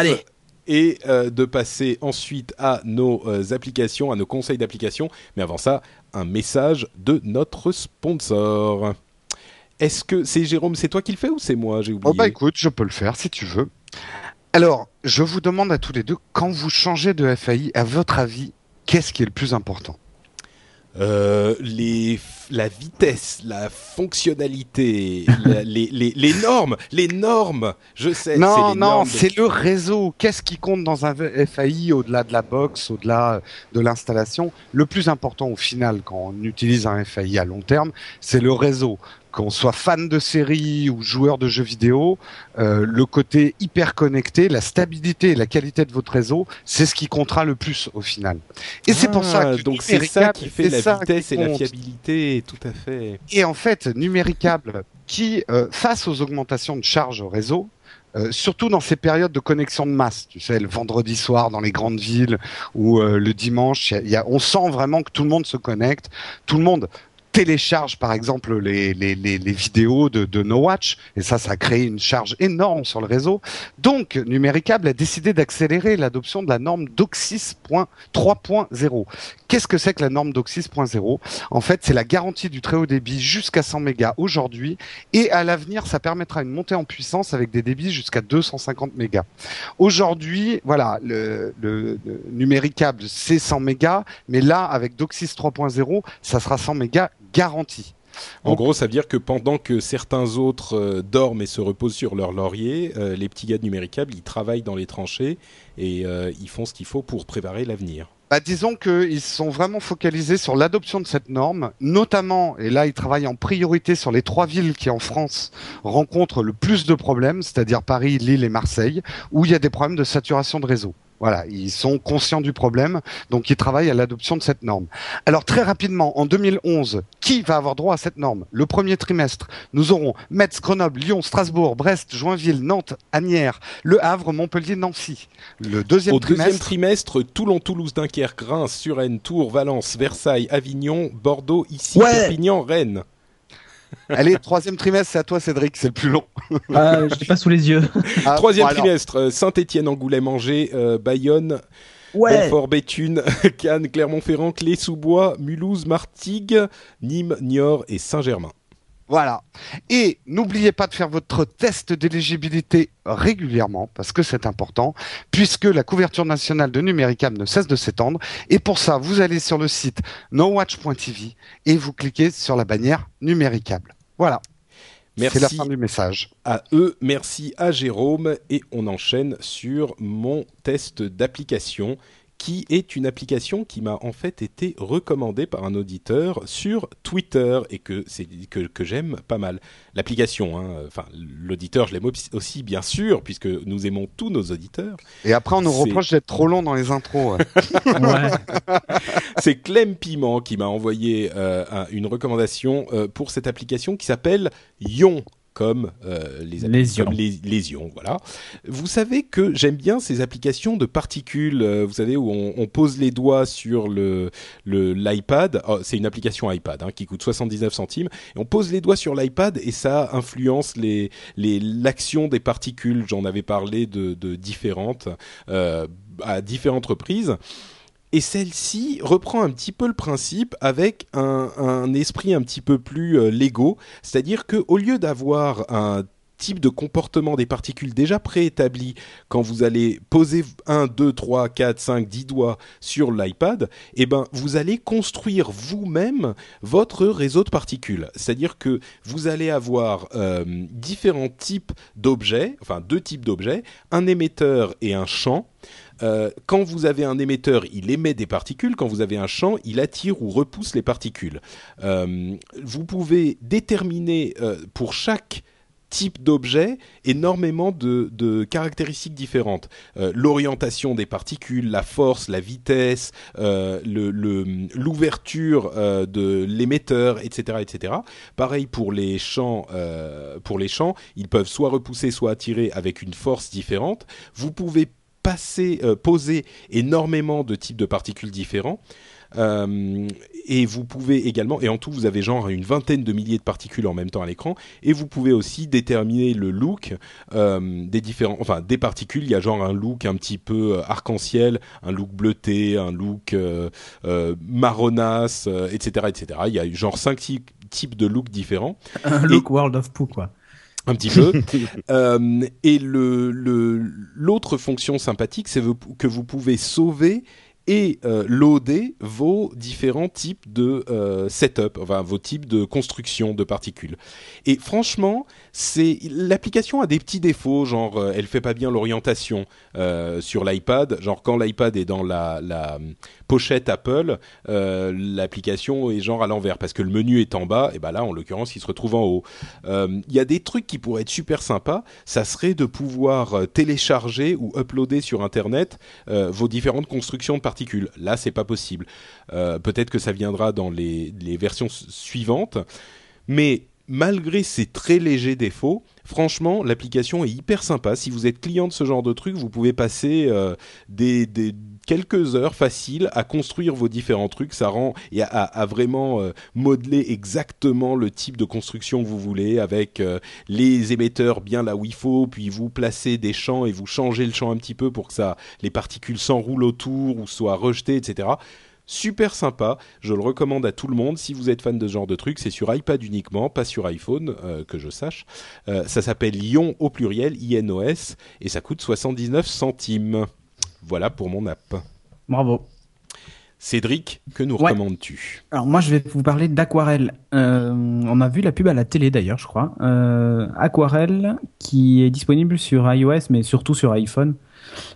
Et euh, de passer ensuite à nos euh, applications, à nos conseils d'application. Mais avant ça, un message de notre sponsor. Est-ce que c'est Jérôme, c'est toi qui le fais ou c'est moi? J'ai oublié. Oh bah écoute, je peux le faire si tu veux. Alors, je vous demande à tous les deux, quand vous changez de FAI, à votre avis, qu'est-ce qui est le plus important? Euh, les, la vitesse, la fonctionnalité, *laughs* les, les, les, normes, les normes, je sais. Non, non, c'est le réseau. Qu'est-ce qui compte dans un FAI au-delà de la box, au-delà de l'installation? Le plus important au final, quand on utilise un FAI à long terme, c'est le réseau qu'on soit fan de séries ou joueur de jeux vidéo, euh, le côté hyper connecté, la stabilité et la qualité de votre réseau, c'est ce qui comptera le plus au final. Et c'est pour ça que donc c'est ça qui fait la vitesse et la fiabilité, tout à fait. Et en fait, Numéricable, qui euh, face aux augmentations de charges au réseau, euh, surtout dans ces périodes de connexion de masse, tu sais, le vendredi soir dans les grandes villes ou le dimanche, y a, on sent vraiment que tout le monde se connecte, tout le monde télécharge par exemple les, les, les, vidéos de, de, No Watch et ça ça a créé une charge énorme sur le réseau. Donc Numéricable a décidé d'accélérer l'adoption de la norme DOCSIS 3.0. Qu'est-ce que c'est que la norme DOCSIS 3.0 En fait, c'est la garantie du très haut débit jusqu'à 100 mégas aujourd'hui et à l'avenir ça permettra une montée en puissance avec des débits jusqu'à 250 mégas. Aujourd'hui, voilà, le, le, le Numéricable c'est 100 mégas, mais là avec DOCSIS 3.0, ça sera 100 mégas garantie. En gros, ça veut dire que pendant que certains autres euh, dorment et se reposent sur leur laurier, euh, les petits gars de Numéricable, ils travaillent dans les tranchées et euh, ils font ce qu'il faut pour préparer l'avenir. Bah, disons qu'ils sont vraiment focalisés sur l'adoption de cette norme, notamment, et là ils travaillent en priorité sur les trois villes qui en France rencontrent le plus de problèmes, c'est-à-dire Paris, Lille et Marseille, où il y a des problèmes de saturation de réseau. Voilà, ils sont conscients du problème, donc ils travaillent à l'adoption de cette norme. Alors très rapidement, en 2011, qui va avoir droit à cette norme? Le premier trimestre, nous aurons Metz, Grenoble, Lyon, Strasbourg, Brest, Joinville, Nantes, Agnières, Le Havre, Montpellier, Nancy. Le deuxième Au trimestre, deuxième trimestre, Toulon, Toulouse, Dunkerque, Reims, Suresnes, Tours, Valence, Versailles, Avignon, Bordeaux, ici, Ouais. Perpignan, Rennes. Allez, troisième trimestre, c'est à toi Cédric, c'est le plus long. *laughs* Ah, je l'ai pas sous les yeux. Ah, Troisième bon, trimestre, euh, Saint-Étienne, Angoulême, Angers, euh, Bayonne, Belfort, Béthune, *laughs* Cannes, Clermont-Ferrand, Clé-sous-Bois, Mulhouse, Martigues, Nîmes, Niort et Saint-Germain. Voilà. Et n'oubliez pas de faire votre test d'éligibilité régulièrement, parce que c'est important, puisque la couverture nationale de Numéricable ne cesse de s'étendre. Et pour ça, vous allez sur le site nowatch.tv et vous cliquez sur la bannière Numéricable. Voilà. C'est la Merci fin du message. à eux, merci à Jérôme et on enchaîne sur mon test d'application qui est une application qui m'a en fait été recommandée par un auditeur sur Twitter et que c'est que, que j'aime pas mal. L'application, hein, enfin l'auditeur, je l'aime aussi- bien sûr puisque nous aimons tous nos auditeurs. Et après, on nous reproche d'être trop long dans les intros. ouais. *laughs* Ouais. *laughs* C'est Clem Piment qui m'a envoyé euh, un- une recommandation euh, pour cette application qui s'appelle Ion comme euh, les, appli- Les ions. comme les, les ions, voilà. Vous savez que j'aime bien ces applications de particules, euh, vous savez où on, on pose les doigts sur le l'iPad. Oh, c'est une application iPad hein, qui coûte 79 centimes. Et on pose les doigts sur l'iPad et ça influence les les l'action des particules. J'en avais parlé de, de différentes euh, à différentes reprises. Et celle-ci reprend un petit peu le principe avec un, esprit un petit peu plus euh, Lego, c'est-à-dire que au lieu d'avoir un type de comportement des particules déjà préétabli quand vous allez poser 1, 2, 3, 4, 5, 10 doigts sur l'iPad, eh ben, vous allez construire vous-même votre réseau de particules. C'est-à-dire que vous allez avoir euh, différents types d'objets, enfin deux types d'objets, un émetteur et un champ. Euh, quand vous avez un émetteur, il émet des particules. Quand vous avez un champ, il attire ou repousse les particules. Euh, vous pouvez déterminer euh, pour chaque type d'objet énormément de, caractéristiques différentes. L'orientation des particules, la force, la vitesse, l'ouverture de l'émetteur, etc., etc. Pareil pour les champs. pour les champs, ils peuvent soit repousser, soit attirer avec une force différente. Vous pouvez passer, euh, poser énormément de types de particules différents. Euh, et vous pouvez également, et en tout vous avez genre une vingtaine de milliers de particules en même temps à l'écran, et vous pouvez aussi déterminer le look euh, des différents, enfin des particules. Il y a genre un look un petit peu arc-en-ciel, un look bleuté, un look euh, marronasse, etc., etc. Il y a genre cinq ty- types de looks différents Un look World of Poo, quoi. Un petit peu. *laughs* Euh, et le- l'autre fonction sympathique, c'est que vous pouvez sauver et euh, loader vos différents types de euh, setup, enfin vos types de construction de particules. Et franchement, c'est l'application a des petits défauts, genre euh, elle fait pas bien l'orientation euh, sur l'iPad, genre quand l'iPad est dans la, la pochette Apple, euh, l'application est genre à l'envers parce que le menu est en bas, et ben là en l'occurrence il se retrouve en haut. Euh, Il y a des trucs qui pourraient être super sympas, ça serait de pouvoir euh, télécharger ou uploader sur internet euh, vos différentes constructions de particules. Là c'est pas possible. Euh, Peut-être que ça viendra dans les, les versions suivantes, mais malgré ces très légers défauts, franchement, l'application est hyper sympa. Si vous êtes client de ce genre de truc, vous pouvez passer euh, quelques heures faciles à construire vos différents trucs. Ça rend et à, vraiment euh, modeler exactement le type de construction que vous voulez avec euh, les émetteurs bien là où il faut, puis vous placez des champs et vous changez le champ un petit peu pour que ça, les particules s'enroulent autour ou soient rejetées, etc. Super sympa, je le recommande à tout le monde. Si vous êtes fan de ce genre de truc, c'est sur iPad uniquement, pas sur iPhone, euh, que je sache. ça s'appelle Ion au pluriel, INOS, et ça coûte 79 centimes. Voilà pour mon app. Bravo. Cédric, que nous recommandes-tu? Alors moi je vais vous parler d'Aquarelle. Euh, on a vu la pub à la télé d'ailleurs, je crois. Euh, Aquarelle qui est disponible sur iOS mais surtout sur iPhone.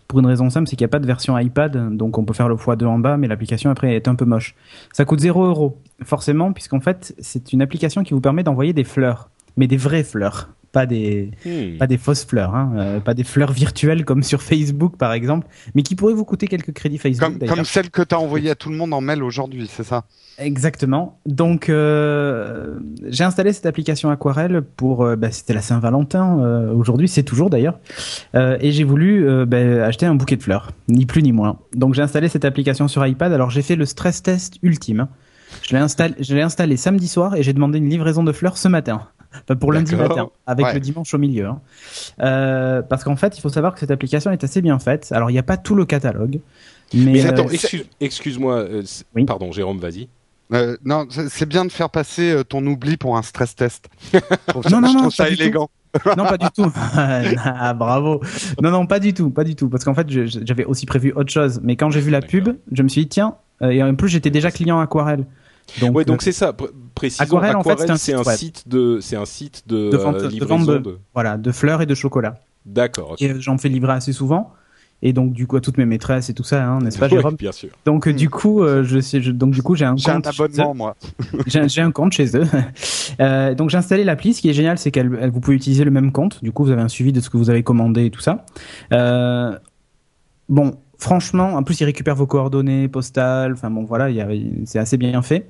Pour une raison simple, c'est qu'il n'y a pas de version iPad, donc on peut faire le x2 en bas, mais l'application après est un peu moche. Ça coûte 0 euros, forcément, puisqu'en fait c'est une application qui vous permet d'envoyer des fleurs, mais des vraies fleurs pas des hmm. pas des fausses fleurs, hein, euh, pas des fleurs virtuelles comme sur Facebook par exemple, mais qui pourraient vous coûter quelques crédits Facebook. Comme, comme celle que tu as envoyée à tout le monde en mail aujourd'hui, c'est ça? Exactement. Donc euh, j'ai installé cette application Aquarelle pour, euh, bah, c'était la Saint-Valentin aujourd'hui, c'est toujours d'ailleurs, et j'ai voulu bah, acheter un bouquet de fleurs, ni plus ni moins. Donc j'ai installé cette application sur iPad. Alors j'ai fait le stress test ultime. Hein. Je l'ai installé, je l'ai installé samedi soir et j'ai demandé une livraison de fleurs ce matin pour lundi matin, avec le dimanche au milieu. Hein. Euh, parce qu'en fait, il faut savoir que cette application est assez bien faite. Alors, il n'y a pas tout le catalogue. Mais, attends, euh, excuse-moi, euh, pardon, Jérôme, vas-y. non, c'est bien de faire passer ton oubli pour un stress test. *laughs* non, non, je trouve ça élégant. non, pas du tout. *laughs* *laughs* ah, bravo. Non, non, pas du tout, pas du tout. Parce qu'en fait, j'avais aussi prévu autre chose. Mais quand j'ai vu la pub, je me suis dit, tiens, et en plus, j'étais déjà client Aquarelle. Donc, ouais, donc c'est ça. Précisément, Aquarelle, en fait, c'est un, site, de, c'est un site de, de, vente, livraison de, voilà, de fleurs et de chocolat. D'accord. Et euh, j'en fais livrer assez souvent. Et donc du coup à toutes mes maîtresses et tout ça, hein, n'est-ce pas, *laughs* Jérôme? Bien sûr. Donc du coup, euh, je sais, donc du coup j'ai un compte. J'ai un abonnement moi. *laughs* j'ai un compte chez eux. *laughs* Euh, donc j'ai installé l'appli. Ce qui est génial, c'est qu'elle, vous pouvez utiliser le même compte. Du coup, vous avez un suivi de ce que vous avez commandé et tout ça. Euh, bon, franchement, en plus, il récupère vos coordonnées postales. Enfin bon, voilà, c'est assez bien fait.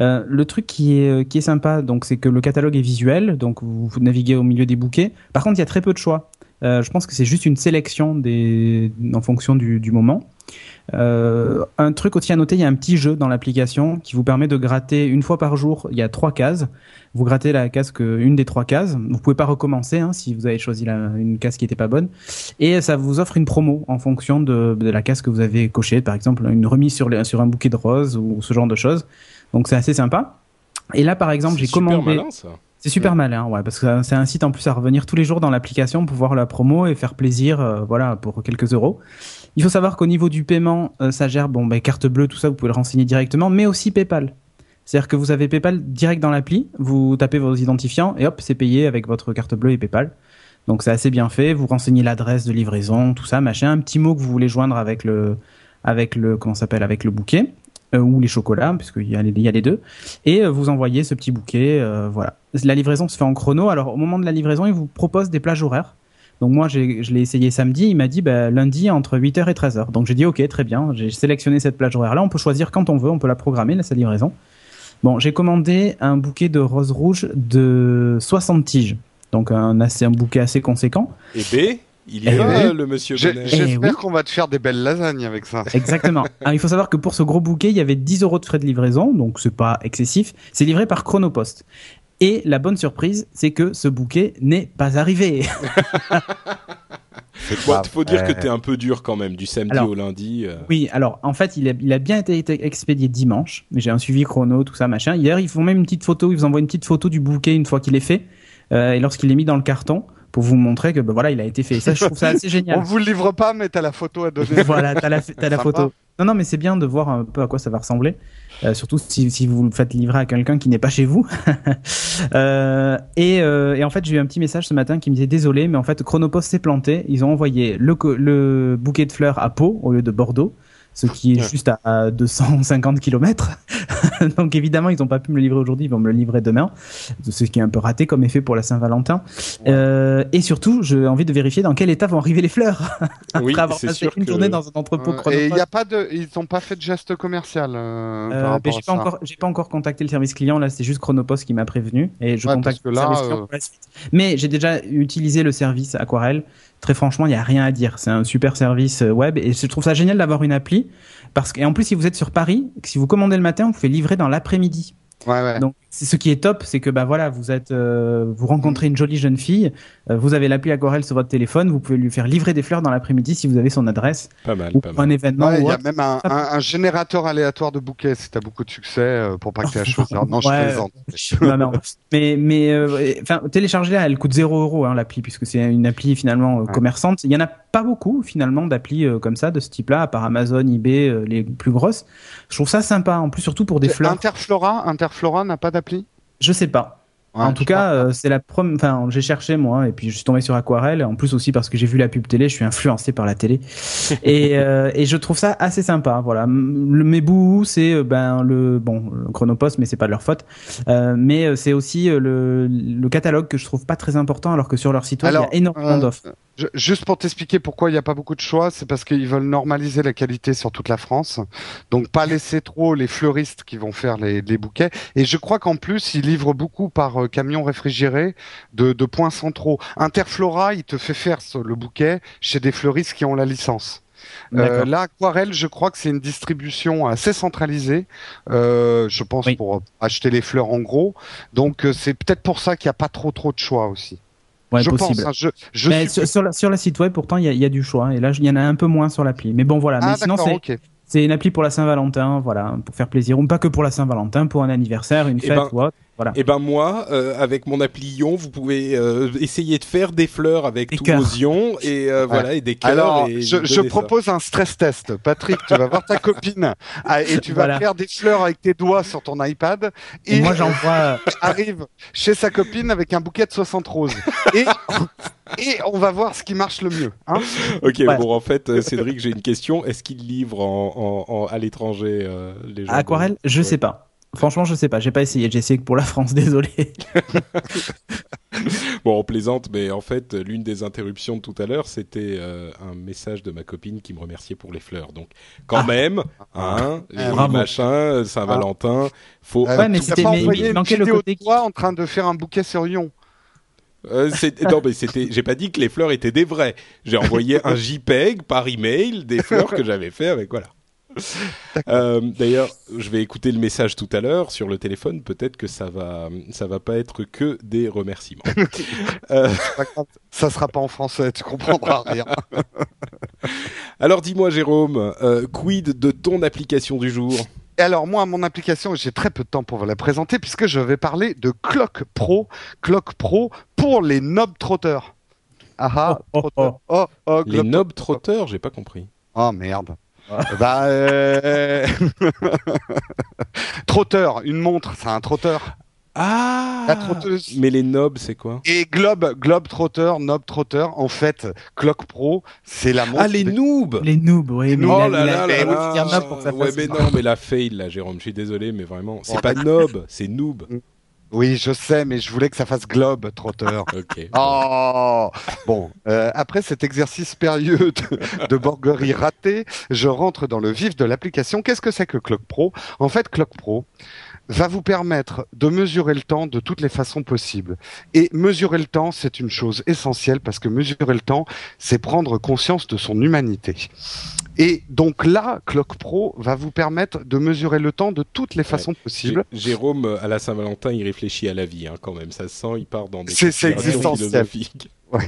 Euh, le truc qui est euh, qui est sympa, donc, c'est que le catalogue est visuel, donc vous, naviguez au milieu des bouquets. Par contre, il y a très peu de choix. Euh, je pense que c'est juste une sélection des en fonction du moment. Euh, un truc aussi à noter, il y a un petit jeu dans l'application qui vous permet de gratter une fois par jour. Il y a trois cases. Vous grattez la case que, une des trois cases. Vous pouvez pas recommencer hein, si vous avez choisi la, une case qui était pas bonne. Et ça vous offre une promo en fonction de, de la case que vous avez cochée. Par exemple, une remise sur, les, sur un bouquet de roses ou ce genre de choses. Donc c'est assez sympa. Et là, par exemple, j'ai commandé. Malin, ça. C'est super malin, ouais, parce que c'est un site en plus à revenir tous les jours dans l'application pour voir la promo et faire plaisir, euh, voilà, pour quelques euros. Il faut savoir qu'au niveau du paiement, euh, ça gère bon, ben, carte bleue, tout ça, vous pouvez le renseigner directement, mais aussi PayPal. C'est-à-dire que vous avez PayPal direct dans l'appli, vous tapez vos identifiants et hop, c'est payé avec votre carte bleue et PayPal. Donc c'est assez bien fait. Vous renseignez l'adresse de livraison, tout ça, machin, un petit mot que vous voulez joindre avec le, avec le, comment s'appelle, avec le bouquet euh, ou les chocolats, puisqu'il y a les, il y a les deux, et euh, vous envoyez ce petit bouquet. voilà. La livraison se fait en chrono. Alors au moment de la livraison, il vous propose des plages horaires. Donc moi, je l'ai essayé samedi, il m'a dit bah, lundi entre 8h et 13h. Donc j'ai dit ok, très bien, j'ai sélectionné cette plage horaire-là, on peut choisir quand on veut, on peut la programmer, sa livraison. Bon, j'ai commandé un bouquet de roses rouges de 60 tiges. Donc un, assez, un bouquet assez conséquent. Et B il y a le monsieur J'espère eh qu'on va te faire des belles lasagnes avec ça. Exactement. *laughs* il faut savoir que pour ce gros bouquet, il y avait 10 euros de frais de livraison, donc c'est pas excessif. C'est livré par Chronopost. Et la bonne surprise, c'est que ce bouquet n'est pas arrivé. *laughs* Il faut dire que tu es un peu dur quand même, du samedi au lundi. Euh. Oui, alors en fait, il a, il a bien été, expédié dimanche, mais j'ai un suivi chrono, tout ça, machin. Hier, ils font même une petite photo, ils vous envoient une petite photo du bouquet une fois qu'il est fait, euh, et lorsqu'il est mis dans le carton pour vous montrer que ben voilà, il a été fait. ça, je trouve ça assez *laughs* génial. On vous le livre pas, mais t'as la photo à donner. voilà, t'as la, as la photo. Non, non, mais c'est bien de voir un peu à quoi ça va ressembler. Euh, surtout si, si vous le faites livrer à quelqu'un qui n'est pas chez vous. *laughs* euh, et, euh, et, en fait, j'ai eu un petit message ce matin qui me disait désolé, mais en fait, Chronopost s'est planté. Ils ont envoyé le, le bouquet de fleurs à Pau au lieu de Bordeaux ce qui est juste à 250 km. *laughs* Donc évidemment, ils n'ont pas pu me le livrer aujourd'hui, ils vont me le livrer demain, ce qui est un peu raté comme effet pour la Saint-Valentin. Euh, et surtout, j'ai envie de vérifier dans quel état vont arriver les fleurs *laughs* après oui, avoir passé une journée dans un entrepôt. Euh, et il y a pas de, ils n'ont pas fait de geste commercial. Euh, euh j'ai pas encore, j'ai pas encore contacté le service client. Là, c'est juste Chronopost qui m'a prévenu et je contacte le service client pour la suite. Mais j'ai déjà utilisé le service Aquarelle très franchement, il y a rien à dire. C'est un super service web et je trouve ça génial d'avoir une appli parce que et en plus si vous êtes sur Paris, si vous commandez le matin, vous pouvez livrer dans l'après-midi. Ouais, ouais. Donc c'est ce qui est top, c'est que bah voilà, vous êtes, euh, vous rencontrez une jolie jeune fille, euh, vous avez l'appli Aquarelle sur votre téléphone, vous pouvez lui faire livrer des fleurs dans l'après-midi si vous avez son adresse Pas mal, ou pas pour un mal. événement. Il y a même un, un, un générateur aléatoire de bouquets si t'as beaucoup de succès euh, pour pas que t'aies à *laughs* choisir. Non, je Ouais. plaisante. *laughs* Non, non. Mais mais euh, enfin télécharger-la, elle coûte 0 euros hein, l'appli puisque c'est une appli finalement euh, Ouais. commerçante. Il y en a pas beaucoup finalement d'applis euh, comme ça de ce type-là, à part Amazon, eBay, euh, les plus grosses. Je trouve ça sympa. En plus surtout pour des fleurs. Interflora, Interflora n'a pas d'appli Je sais pas. Ouais, en tout cas, euh, c'est la première. Enfin, j'ai cherché moi, et puis je suis tombé sur Aquarelle. En plus aussi parce que j'ai vu la pub télé, je suis influencé par la télé, *laughs* et, euh, et je trouve ça assez sympa. Voilà, le, mes bouts, c'est euh, ben le bon le Chronopost, mais c'est pas de leur faute. Euh, mais c'est aussi le, le catalogue que je trouve pas très important, alors que sur leur site web il y a énormément d'offres. Je- juste pour t'expliquer pourquoi il n'y a pas beaucoup de choix, c'est parce qu'ils veulent normaliser la qualité sur toute la France. Donc pas laisser trop les fleuristes qui vont faire les, les bouquets. Et je crois qu'en plus, ils livrent beaucoup par euh, camion réfrigéré de, de points centraux. Interflora, il te fait faire le bouquet chez des fleuristes qui ont la licence. Euh, là, Aquarelle, je crois que c'est une distribution assez centralisée, euh, je pense, Oui. pour acheter les fleurs en gros. Donc, euh, c'est peut-être pour ça qu'il n'y a pas trop trop de choix aussi. Ouais, je possible. pense. hein, je je Mais suis- sur, sur, la, sur la site web, pourtant, il y a, il y a du choix. Et là, il y en a un peu moins sur l'appli. Mais bon, voilà. Ah, mais sinon, d'accord, c'est c'est une appli pour la Saint-Valentin, voilà, pour faire plaisir. Ou pas que pour la Saint-Valentin, pour un anniversaire, une Eh fête ben, ou autre. Voilà. Et ben moi, euh, avec mon appli Ion, vous pouvez euh, essayer de faire des fleurs avec Des tous cœurs. vos ions et euh, voilà et des cœurs. Alors, et je, ça. propose un stress test. Patrick, tu vas voir ta copine ah, et tu vas Voilà. faire des fleurs avec tes doigts sur ton iPad Et et moi, j'envoie. arrive chez sa copine avec un bouquet de 60 roses. Et, et on va voir ce qui marche le mieux. Hein Ok, Ouais. bon en fait, Cédric, j'ai une question. Est-ce qu'il livre en, en- en- à l'étranger euh, les gens À Aquarelle, je Ouais. sais pas. Franchement, je sais pas. J'ai pas essayé. J'ai essayé que pour la France. *laughs* Désolé. Bon, on plaisante, mais en fait, l'une des interruptions de tout à l'heure, c'était euh, un message de ma copine qui me remerciait pour les fleurs. Donc, quand Ah. même, hein, les bravo. machins, Saint-Valentin, faut. Euh, Ouais, mais c'était- manquait le côté de toi en train de faire un bouquet sur Lyon. Euh, non, mais c'était. J'ai pas dit que les fleurs étaient des vraies. J'ai envoyé un *laughs* JPEG par email des fleurs que j'avais fait avec voilà. Euh, D'ailleurs, je vais écouter le message tout à l'heure sur le téléphone. Peut-être que ça va, ça va pas être que des remerciements. *laughs* Euh, Ça sera pas en français, tu comprendras rien. *laughs* alors, dis-moi, Jérôme, euh, quid de ton application du jour? Et alors moi, mon application, j'ai très peu de temps pour vous la présenter puisque je vais parler de Clock Pro, Clock Pro pour les nob trotteurs. Ah ah, Oh, oh, trotteur. oh, oh, Les nob trotteurs, j'ai pas compris. Oh merde. Bah, euh... trotteur, une montre, c'est un trotteur. Ah La trotteuse. Mais les nobs, c'est quoi Et Globe, Globe Trotter, Nob Trotter, en fait, Clock Pro, c'est la montre. Ah, les noobs Les noobs, oui. mais Oh là là là Ouais, mais non, mais la fail, là, Jérôme, je suis désolé, mais vraiment, c'est pas d'accord. nob, c'est noob. Oui, je sais, mais je voulais que ça fasse Globe Trotter. *laughs* Ok. Oh Bon, euh, après cet exercice périlleux de, de borguerie raté, je rentre dans le vif de l'application. Qu'est-ce que c'est que Clock Pro? En fait, Clock Pro va vous permettre de mesurer le temps de toutes les façons possibles. Et mesurer le temps, c'est une chose essentielle parce que mesurer le temps, c'est prendre conscience de son humanité. Et donc là, Clock Pro va vous permettre de mesurer le temps de toutes les façons possibles. Jé- Jérôme, euh, à la Saint-Valentin, il réfléchit à la vie, hein, quand même. Ça se sent, il part dans des C'est- existentiel. philosophiques. *laughs*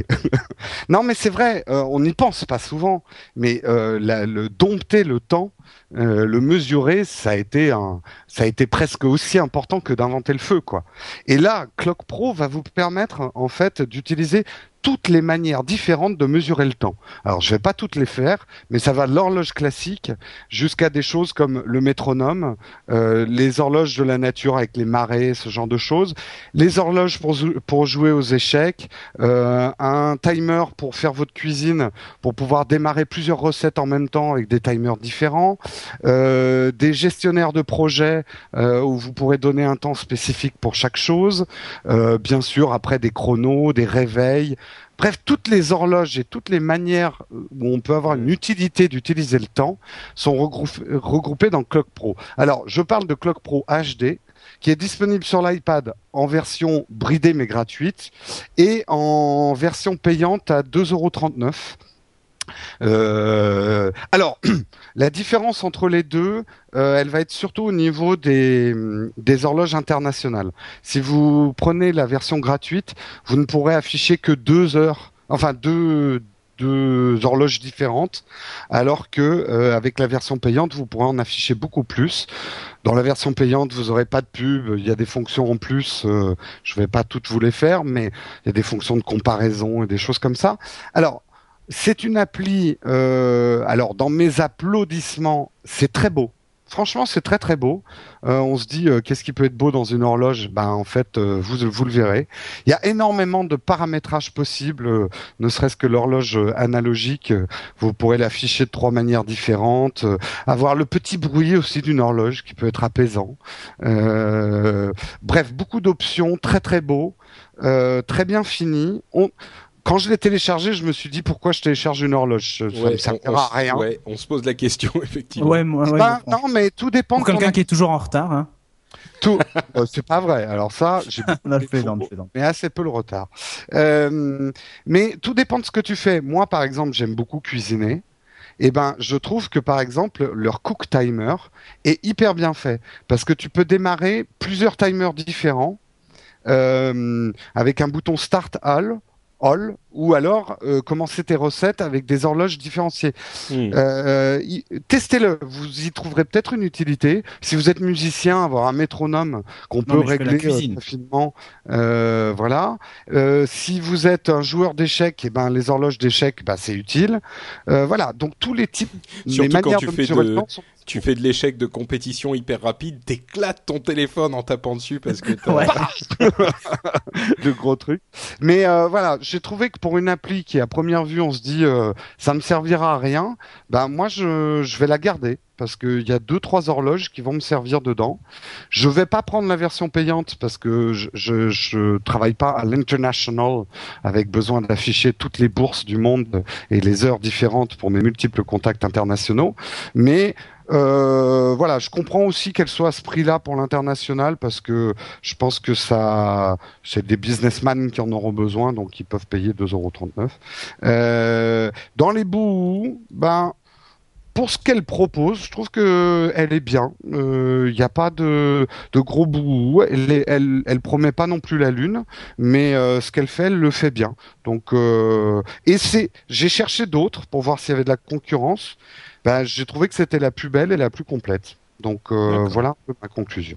Non, mais c'est vrai, euh, on n'y pense pas souvent, mais euh, la- le dompter le temps, euh, le mesurer, ça a été un, ça a été presque aussi important que d'inventer le feu, quoi. Et là, Clock Pro va vous permettre en fait d'utiliser toutes les manières différentes de mesurer le temps. Alors, je vais pas toutes les faire, mais ça va de l'horloge classique jusqu'à des choses comme le métronome, euh, les horloges de la nature avec les marées, ce genre de choses, les horloges pour, pour jouer aux échecs, euh, un timer pour faire votre cuisine, pour pouvoir démarrer plusieurs recettes en même temps avec des timers différents, euh, des gestionnaires de projets euh, où vous pourrez donner un temps spécifique pour chaque chose, euh, bien sûr après des chronos, des réveils, bref toutes les horloges et toutes les manières où on peut avoir une utilité d'utiliser le temps sont regrou- regroupées dans Clock Pro. Alors je parle de Clock Pro HD qui est disponible sur l'iPad en version bridée mais gratuite et en version payante à 2,39€. Euh, alors, *clears throat* la différence entre les deux, euh, elle va être surtout au niveau des, des horloges internationales. Si vous prenez la version gratuite, vous ne pourrez afficher que deux heures, enfin deux, deux horloges différentes, alors que euh, avec la version payante, vous pourrez en afficher beaucoup plus. Dans la version payante, vous aurez pas de pub, il y a des fonctions en plus, je vais pas toutes vous les faire, mais il y a des fonctions de comparaison et des choses comme ça. Alors, c'est une appli, euh, alors dans mes applaudissements, c'est très beau. Franchement, c'est très très beau. Euh, on se dit, euh, qu'est-ce qui peut être beau dans une horloge? Ben en fait, vous vous le verrez. Il y a énormément de paramétrages possibles, ne serait-ce que l'horloge analogique. Vous pourrez l'afficher de trois manières différentes. avoir le petit bruit aussi d'une horloge qui peut être apaisant. Bref, beaucoup d'options, très très beau, très bien fini. Quand je l'ai téléchargé, je me suis dit pourquoi je télécharge une horloge. Ça Ouais, me servira à rien. ouais, on se pose la question *laughs* effectivement. Ouais, moi, ouais, Ben, non, mais tout dépend Pour quelqu'un qui est toujours en retard. Hein. tout. Euh, c'est pas vrai. Alors ça, j'ai *laughs* Non, je plaisante, je plaisante. mais assez peu le retard. Euh, mais tout dépend de ce que tu fais. Moi, par exemple, j'aime beaucoup cuisiner. Et ben, je trouve que par exemple, leur cook timer est hyper bien fait parce que tu peux démarrer plusieurs timers différents euh, avec un bouton Start All. All, ou alors euh, commencer tes recettes avec des horloges différenciées. Hmm. Euh, Testez-le, vous y trouverez peut-être une utilité. Si vous êtes musicien, avoir un métronome qu'on peut régler euh, finement, euh, voilà. Euh, si vous êtes un joueur d'échecs, et ben les horloges d'échecs, bah, c'est utile. Euh, voilà, donc tous les types, *laughs* Surtout les quand manières tu de fais de- le sont Tu fais de l'échec de compétition hyper rapide, t'éclates ton téléphone en tapant dessus parce que t'as- Ouais. *laughs* *laughs* de gros trucs. Mais euh, voilà, j'ai trouvé que pour une appli qui à première vue on se dit euh, ça me servira à rien, ben moi je, je vais la garder parce qu'il y a deux trois horloges qui vont me servir dedans. Je vais pas prendre la version payante parce que je je, je travaille pas à l'international avec besoin d'afficher toutes les bourses du monde et les heures différentes pour mes multiples contacts internationaux. Mais euh, voilà, je comprends aussi qu'elle soit à ce prix-là pour l'international parce que je pense que ça, c'est des businessmen qui en auront besoin, donc ils peuvent payer 2,39€. Euh, dans les bouts, ben, pour ce qu'elle propose, je trouve que elle est bien. Il n'y a pas de, gros bouts. Elle promet pas non plus la lune, mais euh, ce qu'elle fait, elle le fait bien. Donc, euh, et c'est, j'ai cherché d'autres pour voir s'il y avait de la concurrence. Ben, j'ai trouvé que c'était la plus belle et la plus complète. Donc euh, voilà un peu ma conclusion.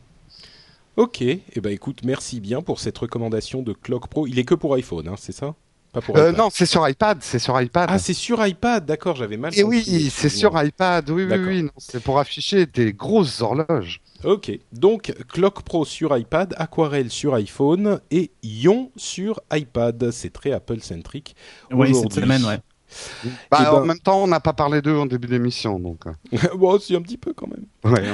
Ok, et eh ben écoute, merci bien pour cette recommandation de Clock Pro. Il est que pour iPhone, hein, c'est ça? Pas pour Euh, iPad. non, c'est sur iPad, c'est sur iPad. Ah, c'est sur iPad, d'accord, j'avais mal et compris. oui, c'est sur iPad. Oui, oui, oui. C'est pour afficher des grosses horloges. Ok, donc Clock Pro sur iPad, Aquarelle sur iPhone et Ion sur iPad. C'est très Apple-centrique. Oui, cette semaine, ouais. Bah, ben- En même temps, on n'a pas parlé d'eux en début d'émission, donc. euh, *laughs* bon, c'est un petit peu quand même. ouais.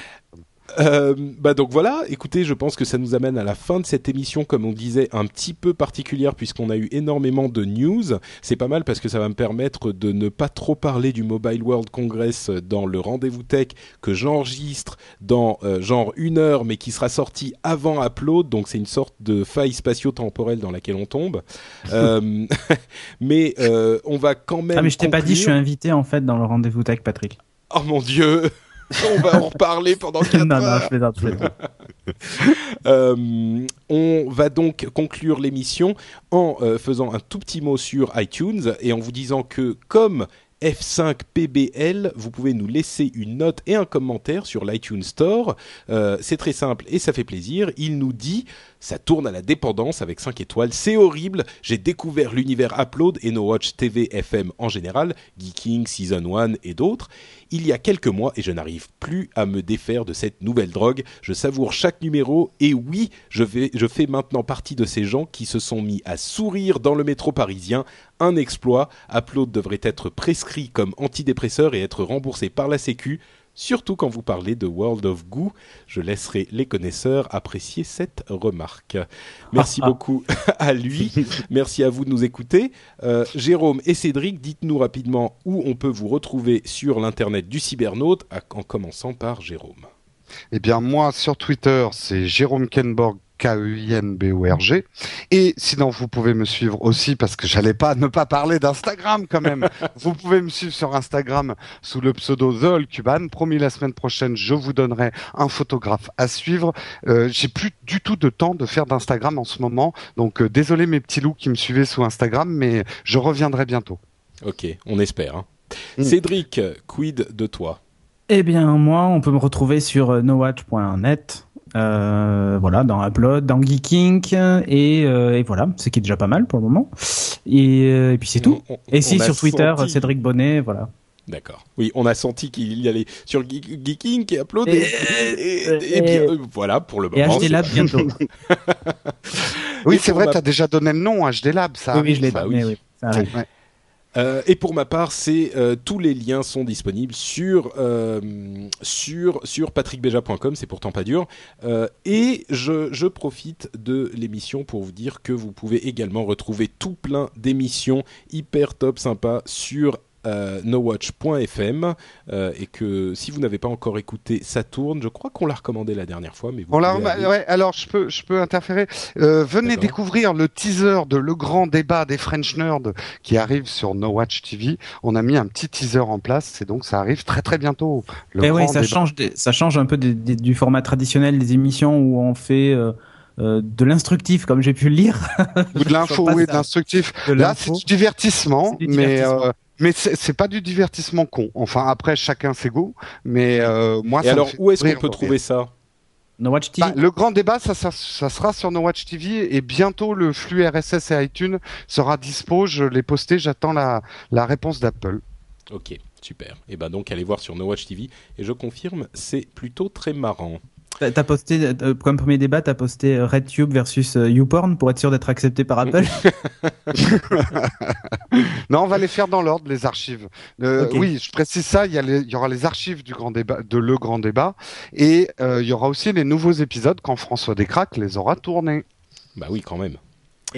Euh, bah donc voilà, écoutez, je pense que ça nous amène à la fin de cette émission, comme on disait, un petit peu particulière puisqu'on a eu énormément de news. C'est pas mal parce que ça va me permettre de ne pas trop parler du Mobile World Congress dans le rendez-vous tech que j'enregistre dans euh, genre une heure, mais qui sera sorti avant Upload. Donc c'est une sorte de faille spatio-temporelle dans laquelle on tombe. *laughs* Euh, *laughs* mais on va quand même. Ah, mais je t'ai pas dit, je suis invité en fait dans le rendez-vous tech, Patrick. Oh mon dieu. *laughs* On va en reparler pendant 4 non, heures. non, je plaisante, je plaisante. *laughs* Euh, on va donc conclure l'émission en euh, faisant un tout petit mot sur iTunes et en vous disant que comme F5PBL, vous pouvez nous laisser une note et un commentaire sur l'iTunes Store. Euh, c'est très simple et ça fait plaisir. Il nous dit ça tourne à la dépendance avec 5 étoiles. C'est horrible. J'ai découvert l'univers Upload et No Watch TV FM en général, Geeking, Season 1 et d'autres. Il y a quelques mois et je n'arrive plus à me défaire de cette nouvelle drogue. Je savoure chaque numéro et oui, je, fais maintenant partie de ces gens qui se sont mis à sourire dans le métro parisien. Un exploit. Upload devrait être prescrit comme antidépresseur et être remboursé par la Sécu. Surtout quand vous parlez de World of Goo, je laisserai les connaisseurs apprécier cette remarque. Merci beaucoup *laughs* à lui, merci à vous de nous écouter. Euh, Jérôme et Cédric, dites-nous rapidement où on peut vous retrouver sur l'internet du cybernaute, en commençant par Jérôme. Eh bien, moi, sur Twitter, c'est Jérôme Kenborg, K-E-I-N-B-O-R-G. Et sinon, vous pouvez me suivre aussi, parce que j'allais pas ne pas parler d'Instagram quand même. *laughs* vous pouvez me suivre sur Instagram sous le pseudo The Cuban. Promis, la semaine prochaine, je vous donnerai un photographe à suivre. Euh, J'ai plus du tout de temps de faire d'Instagram en ce moment. Donc, euh, désolé mes petits loups qui me suivaient sous Instagram, mais je reviendrai bientôt. Ok, on espère. Hein. Mm. Cédric, quid de toi? Eh bien, moi, on peut me retrouver sur euh, nowatch.net. Euh, voilà, dans Upload, dans Geeking, et, euh, et voilà, ce qui est déjà pas mal pour le moment. Et, euh, et puis c'est tout. On- on- et si sur Twitter, senti- Cédric Bonnet, voilà. D'accord. Oui, on a senti qu'il y allait sur Geek- Geeking et Upload. Et, Et- et- et bien, euh, voilà, pour le Et moment. HD c'est- Lab bientôt. *laughs* Oui, Et c'est vrai, ma- tu as déjà donné le nom, HD Lab, ça. oui, oui, je l'ai bah oui. oui, ça arrive. Ouais. Euh, et pour ma part, euh, tous les liens sont disponibles sur euh, sur sur patrickbeja.com. C'est pourtant pas dur. Euh, et je, je profite de l'émission pour vous dire que vous pouvez également retrouver tout plein d'émissions hyper top sympa sur euh, nowatch.fm euh, et que si vous n'avez pas encore écouté ça tourne je crois qu'on l'a recommandé la dernière fois mais vous On l'a aller- ouais, alors je peux, je peux interférer. Euh, venez découvrir le teaser de le grand débat des French Nerds qui arrive sur No Watch TV. On a mis un petit teaser en place, et donc ça arrive très très bientôt. Le Et grand oui, ça débat. change, des- ça change un peu des- des- du format traditionnel des émissions où on fait euh, euh, de l'instructif, comme j'ai pu le lire. ou de *laughs* l'info, oui, ça. de l'instructif. De Là, c'est du divertissement, C'est mais euh, mais c'est pas du divertissement con. Enfin, après chacun ses goûts, mais euh, moi. et ça alors où est-ce qu'on peut trouver ça? No Watch TV. Bah, le grand débat, ça, ça, ça sera sur No Watch TV et bientôt le flux RSS et iTunes sera dispo. Je l'ai posté, j'attends la, la réponse d'Apple. ok super et ben donc allez voir sur No Watch TV et je confirme c'est plutôt très marrant T'as posté, euh, comme premier débat, t'as posté euh, RedTube versus euh, YouPorn pour être sûr d'être accepté par Apple. *laughs* Non, on va les faire dans l'ordre, les archives. Euh. Oui, je précise ça. Il y, a les- il y aura les archives du grand débat, de le grand débat, et euh, il y aura aussi les nouveaux épisodes quand François Descraques les aura tournés. bah oui quand même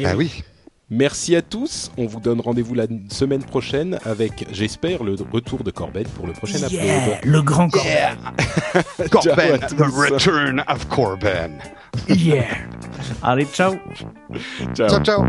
Ah oui. Merci à tous. On vous donne rendez-vous la semaine prochaine avec, j'espère, le retour de Corbett pour le prochain Yeah, upload. le grand. Corben, *laughs* *laughs* à the return of Corben. Yeah. *laughs* Allez, ciao. Ciao. Ciao, ciao.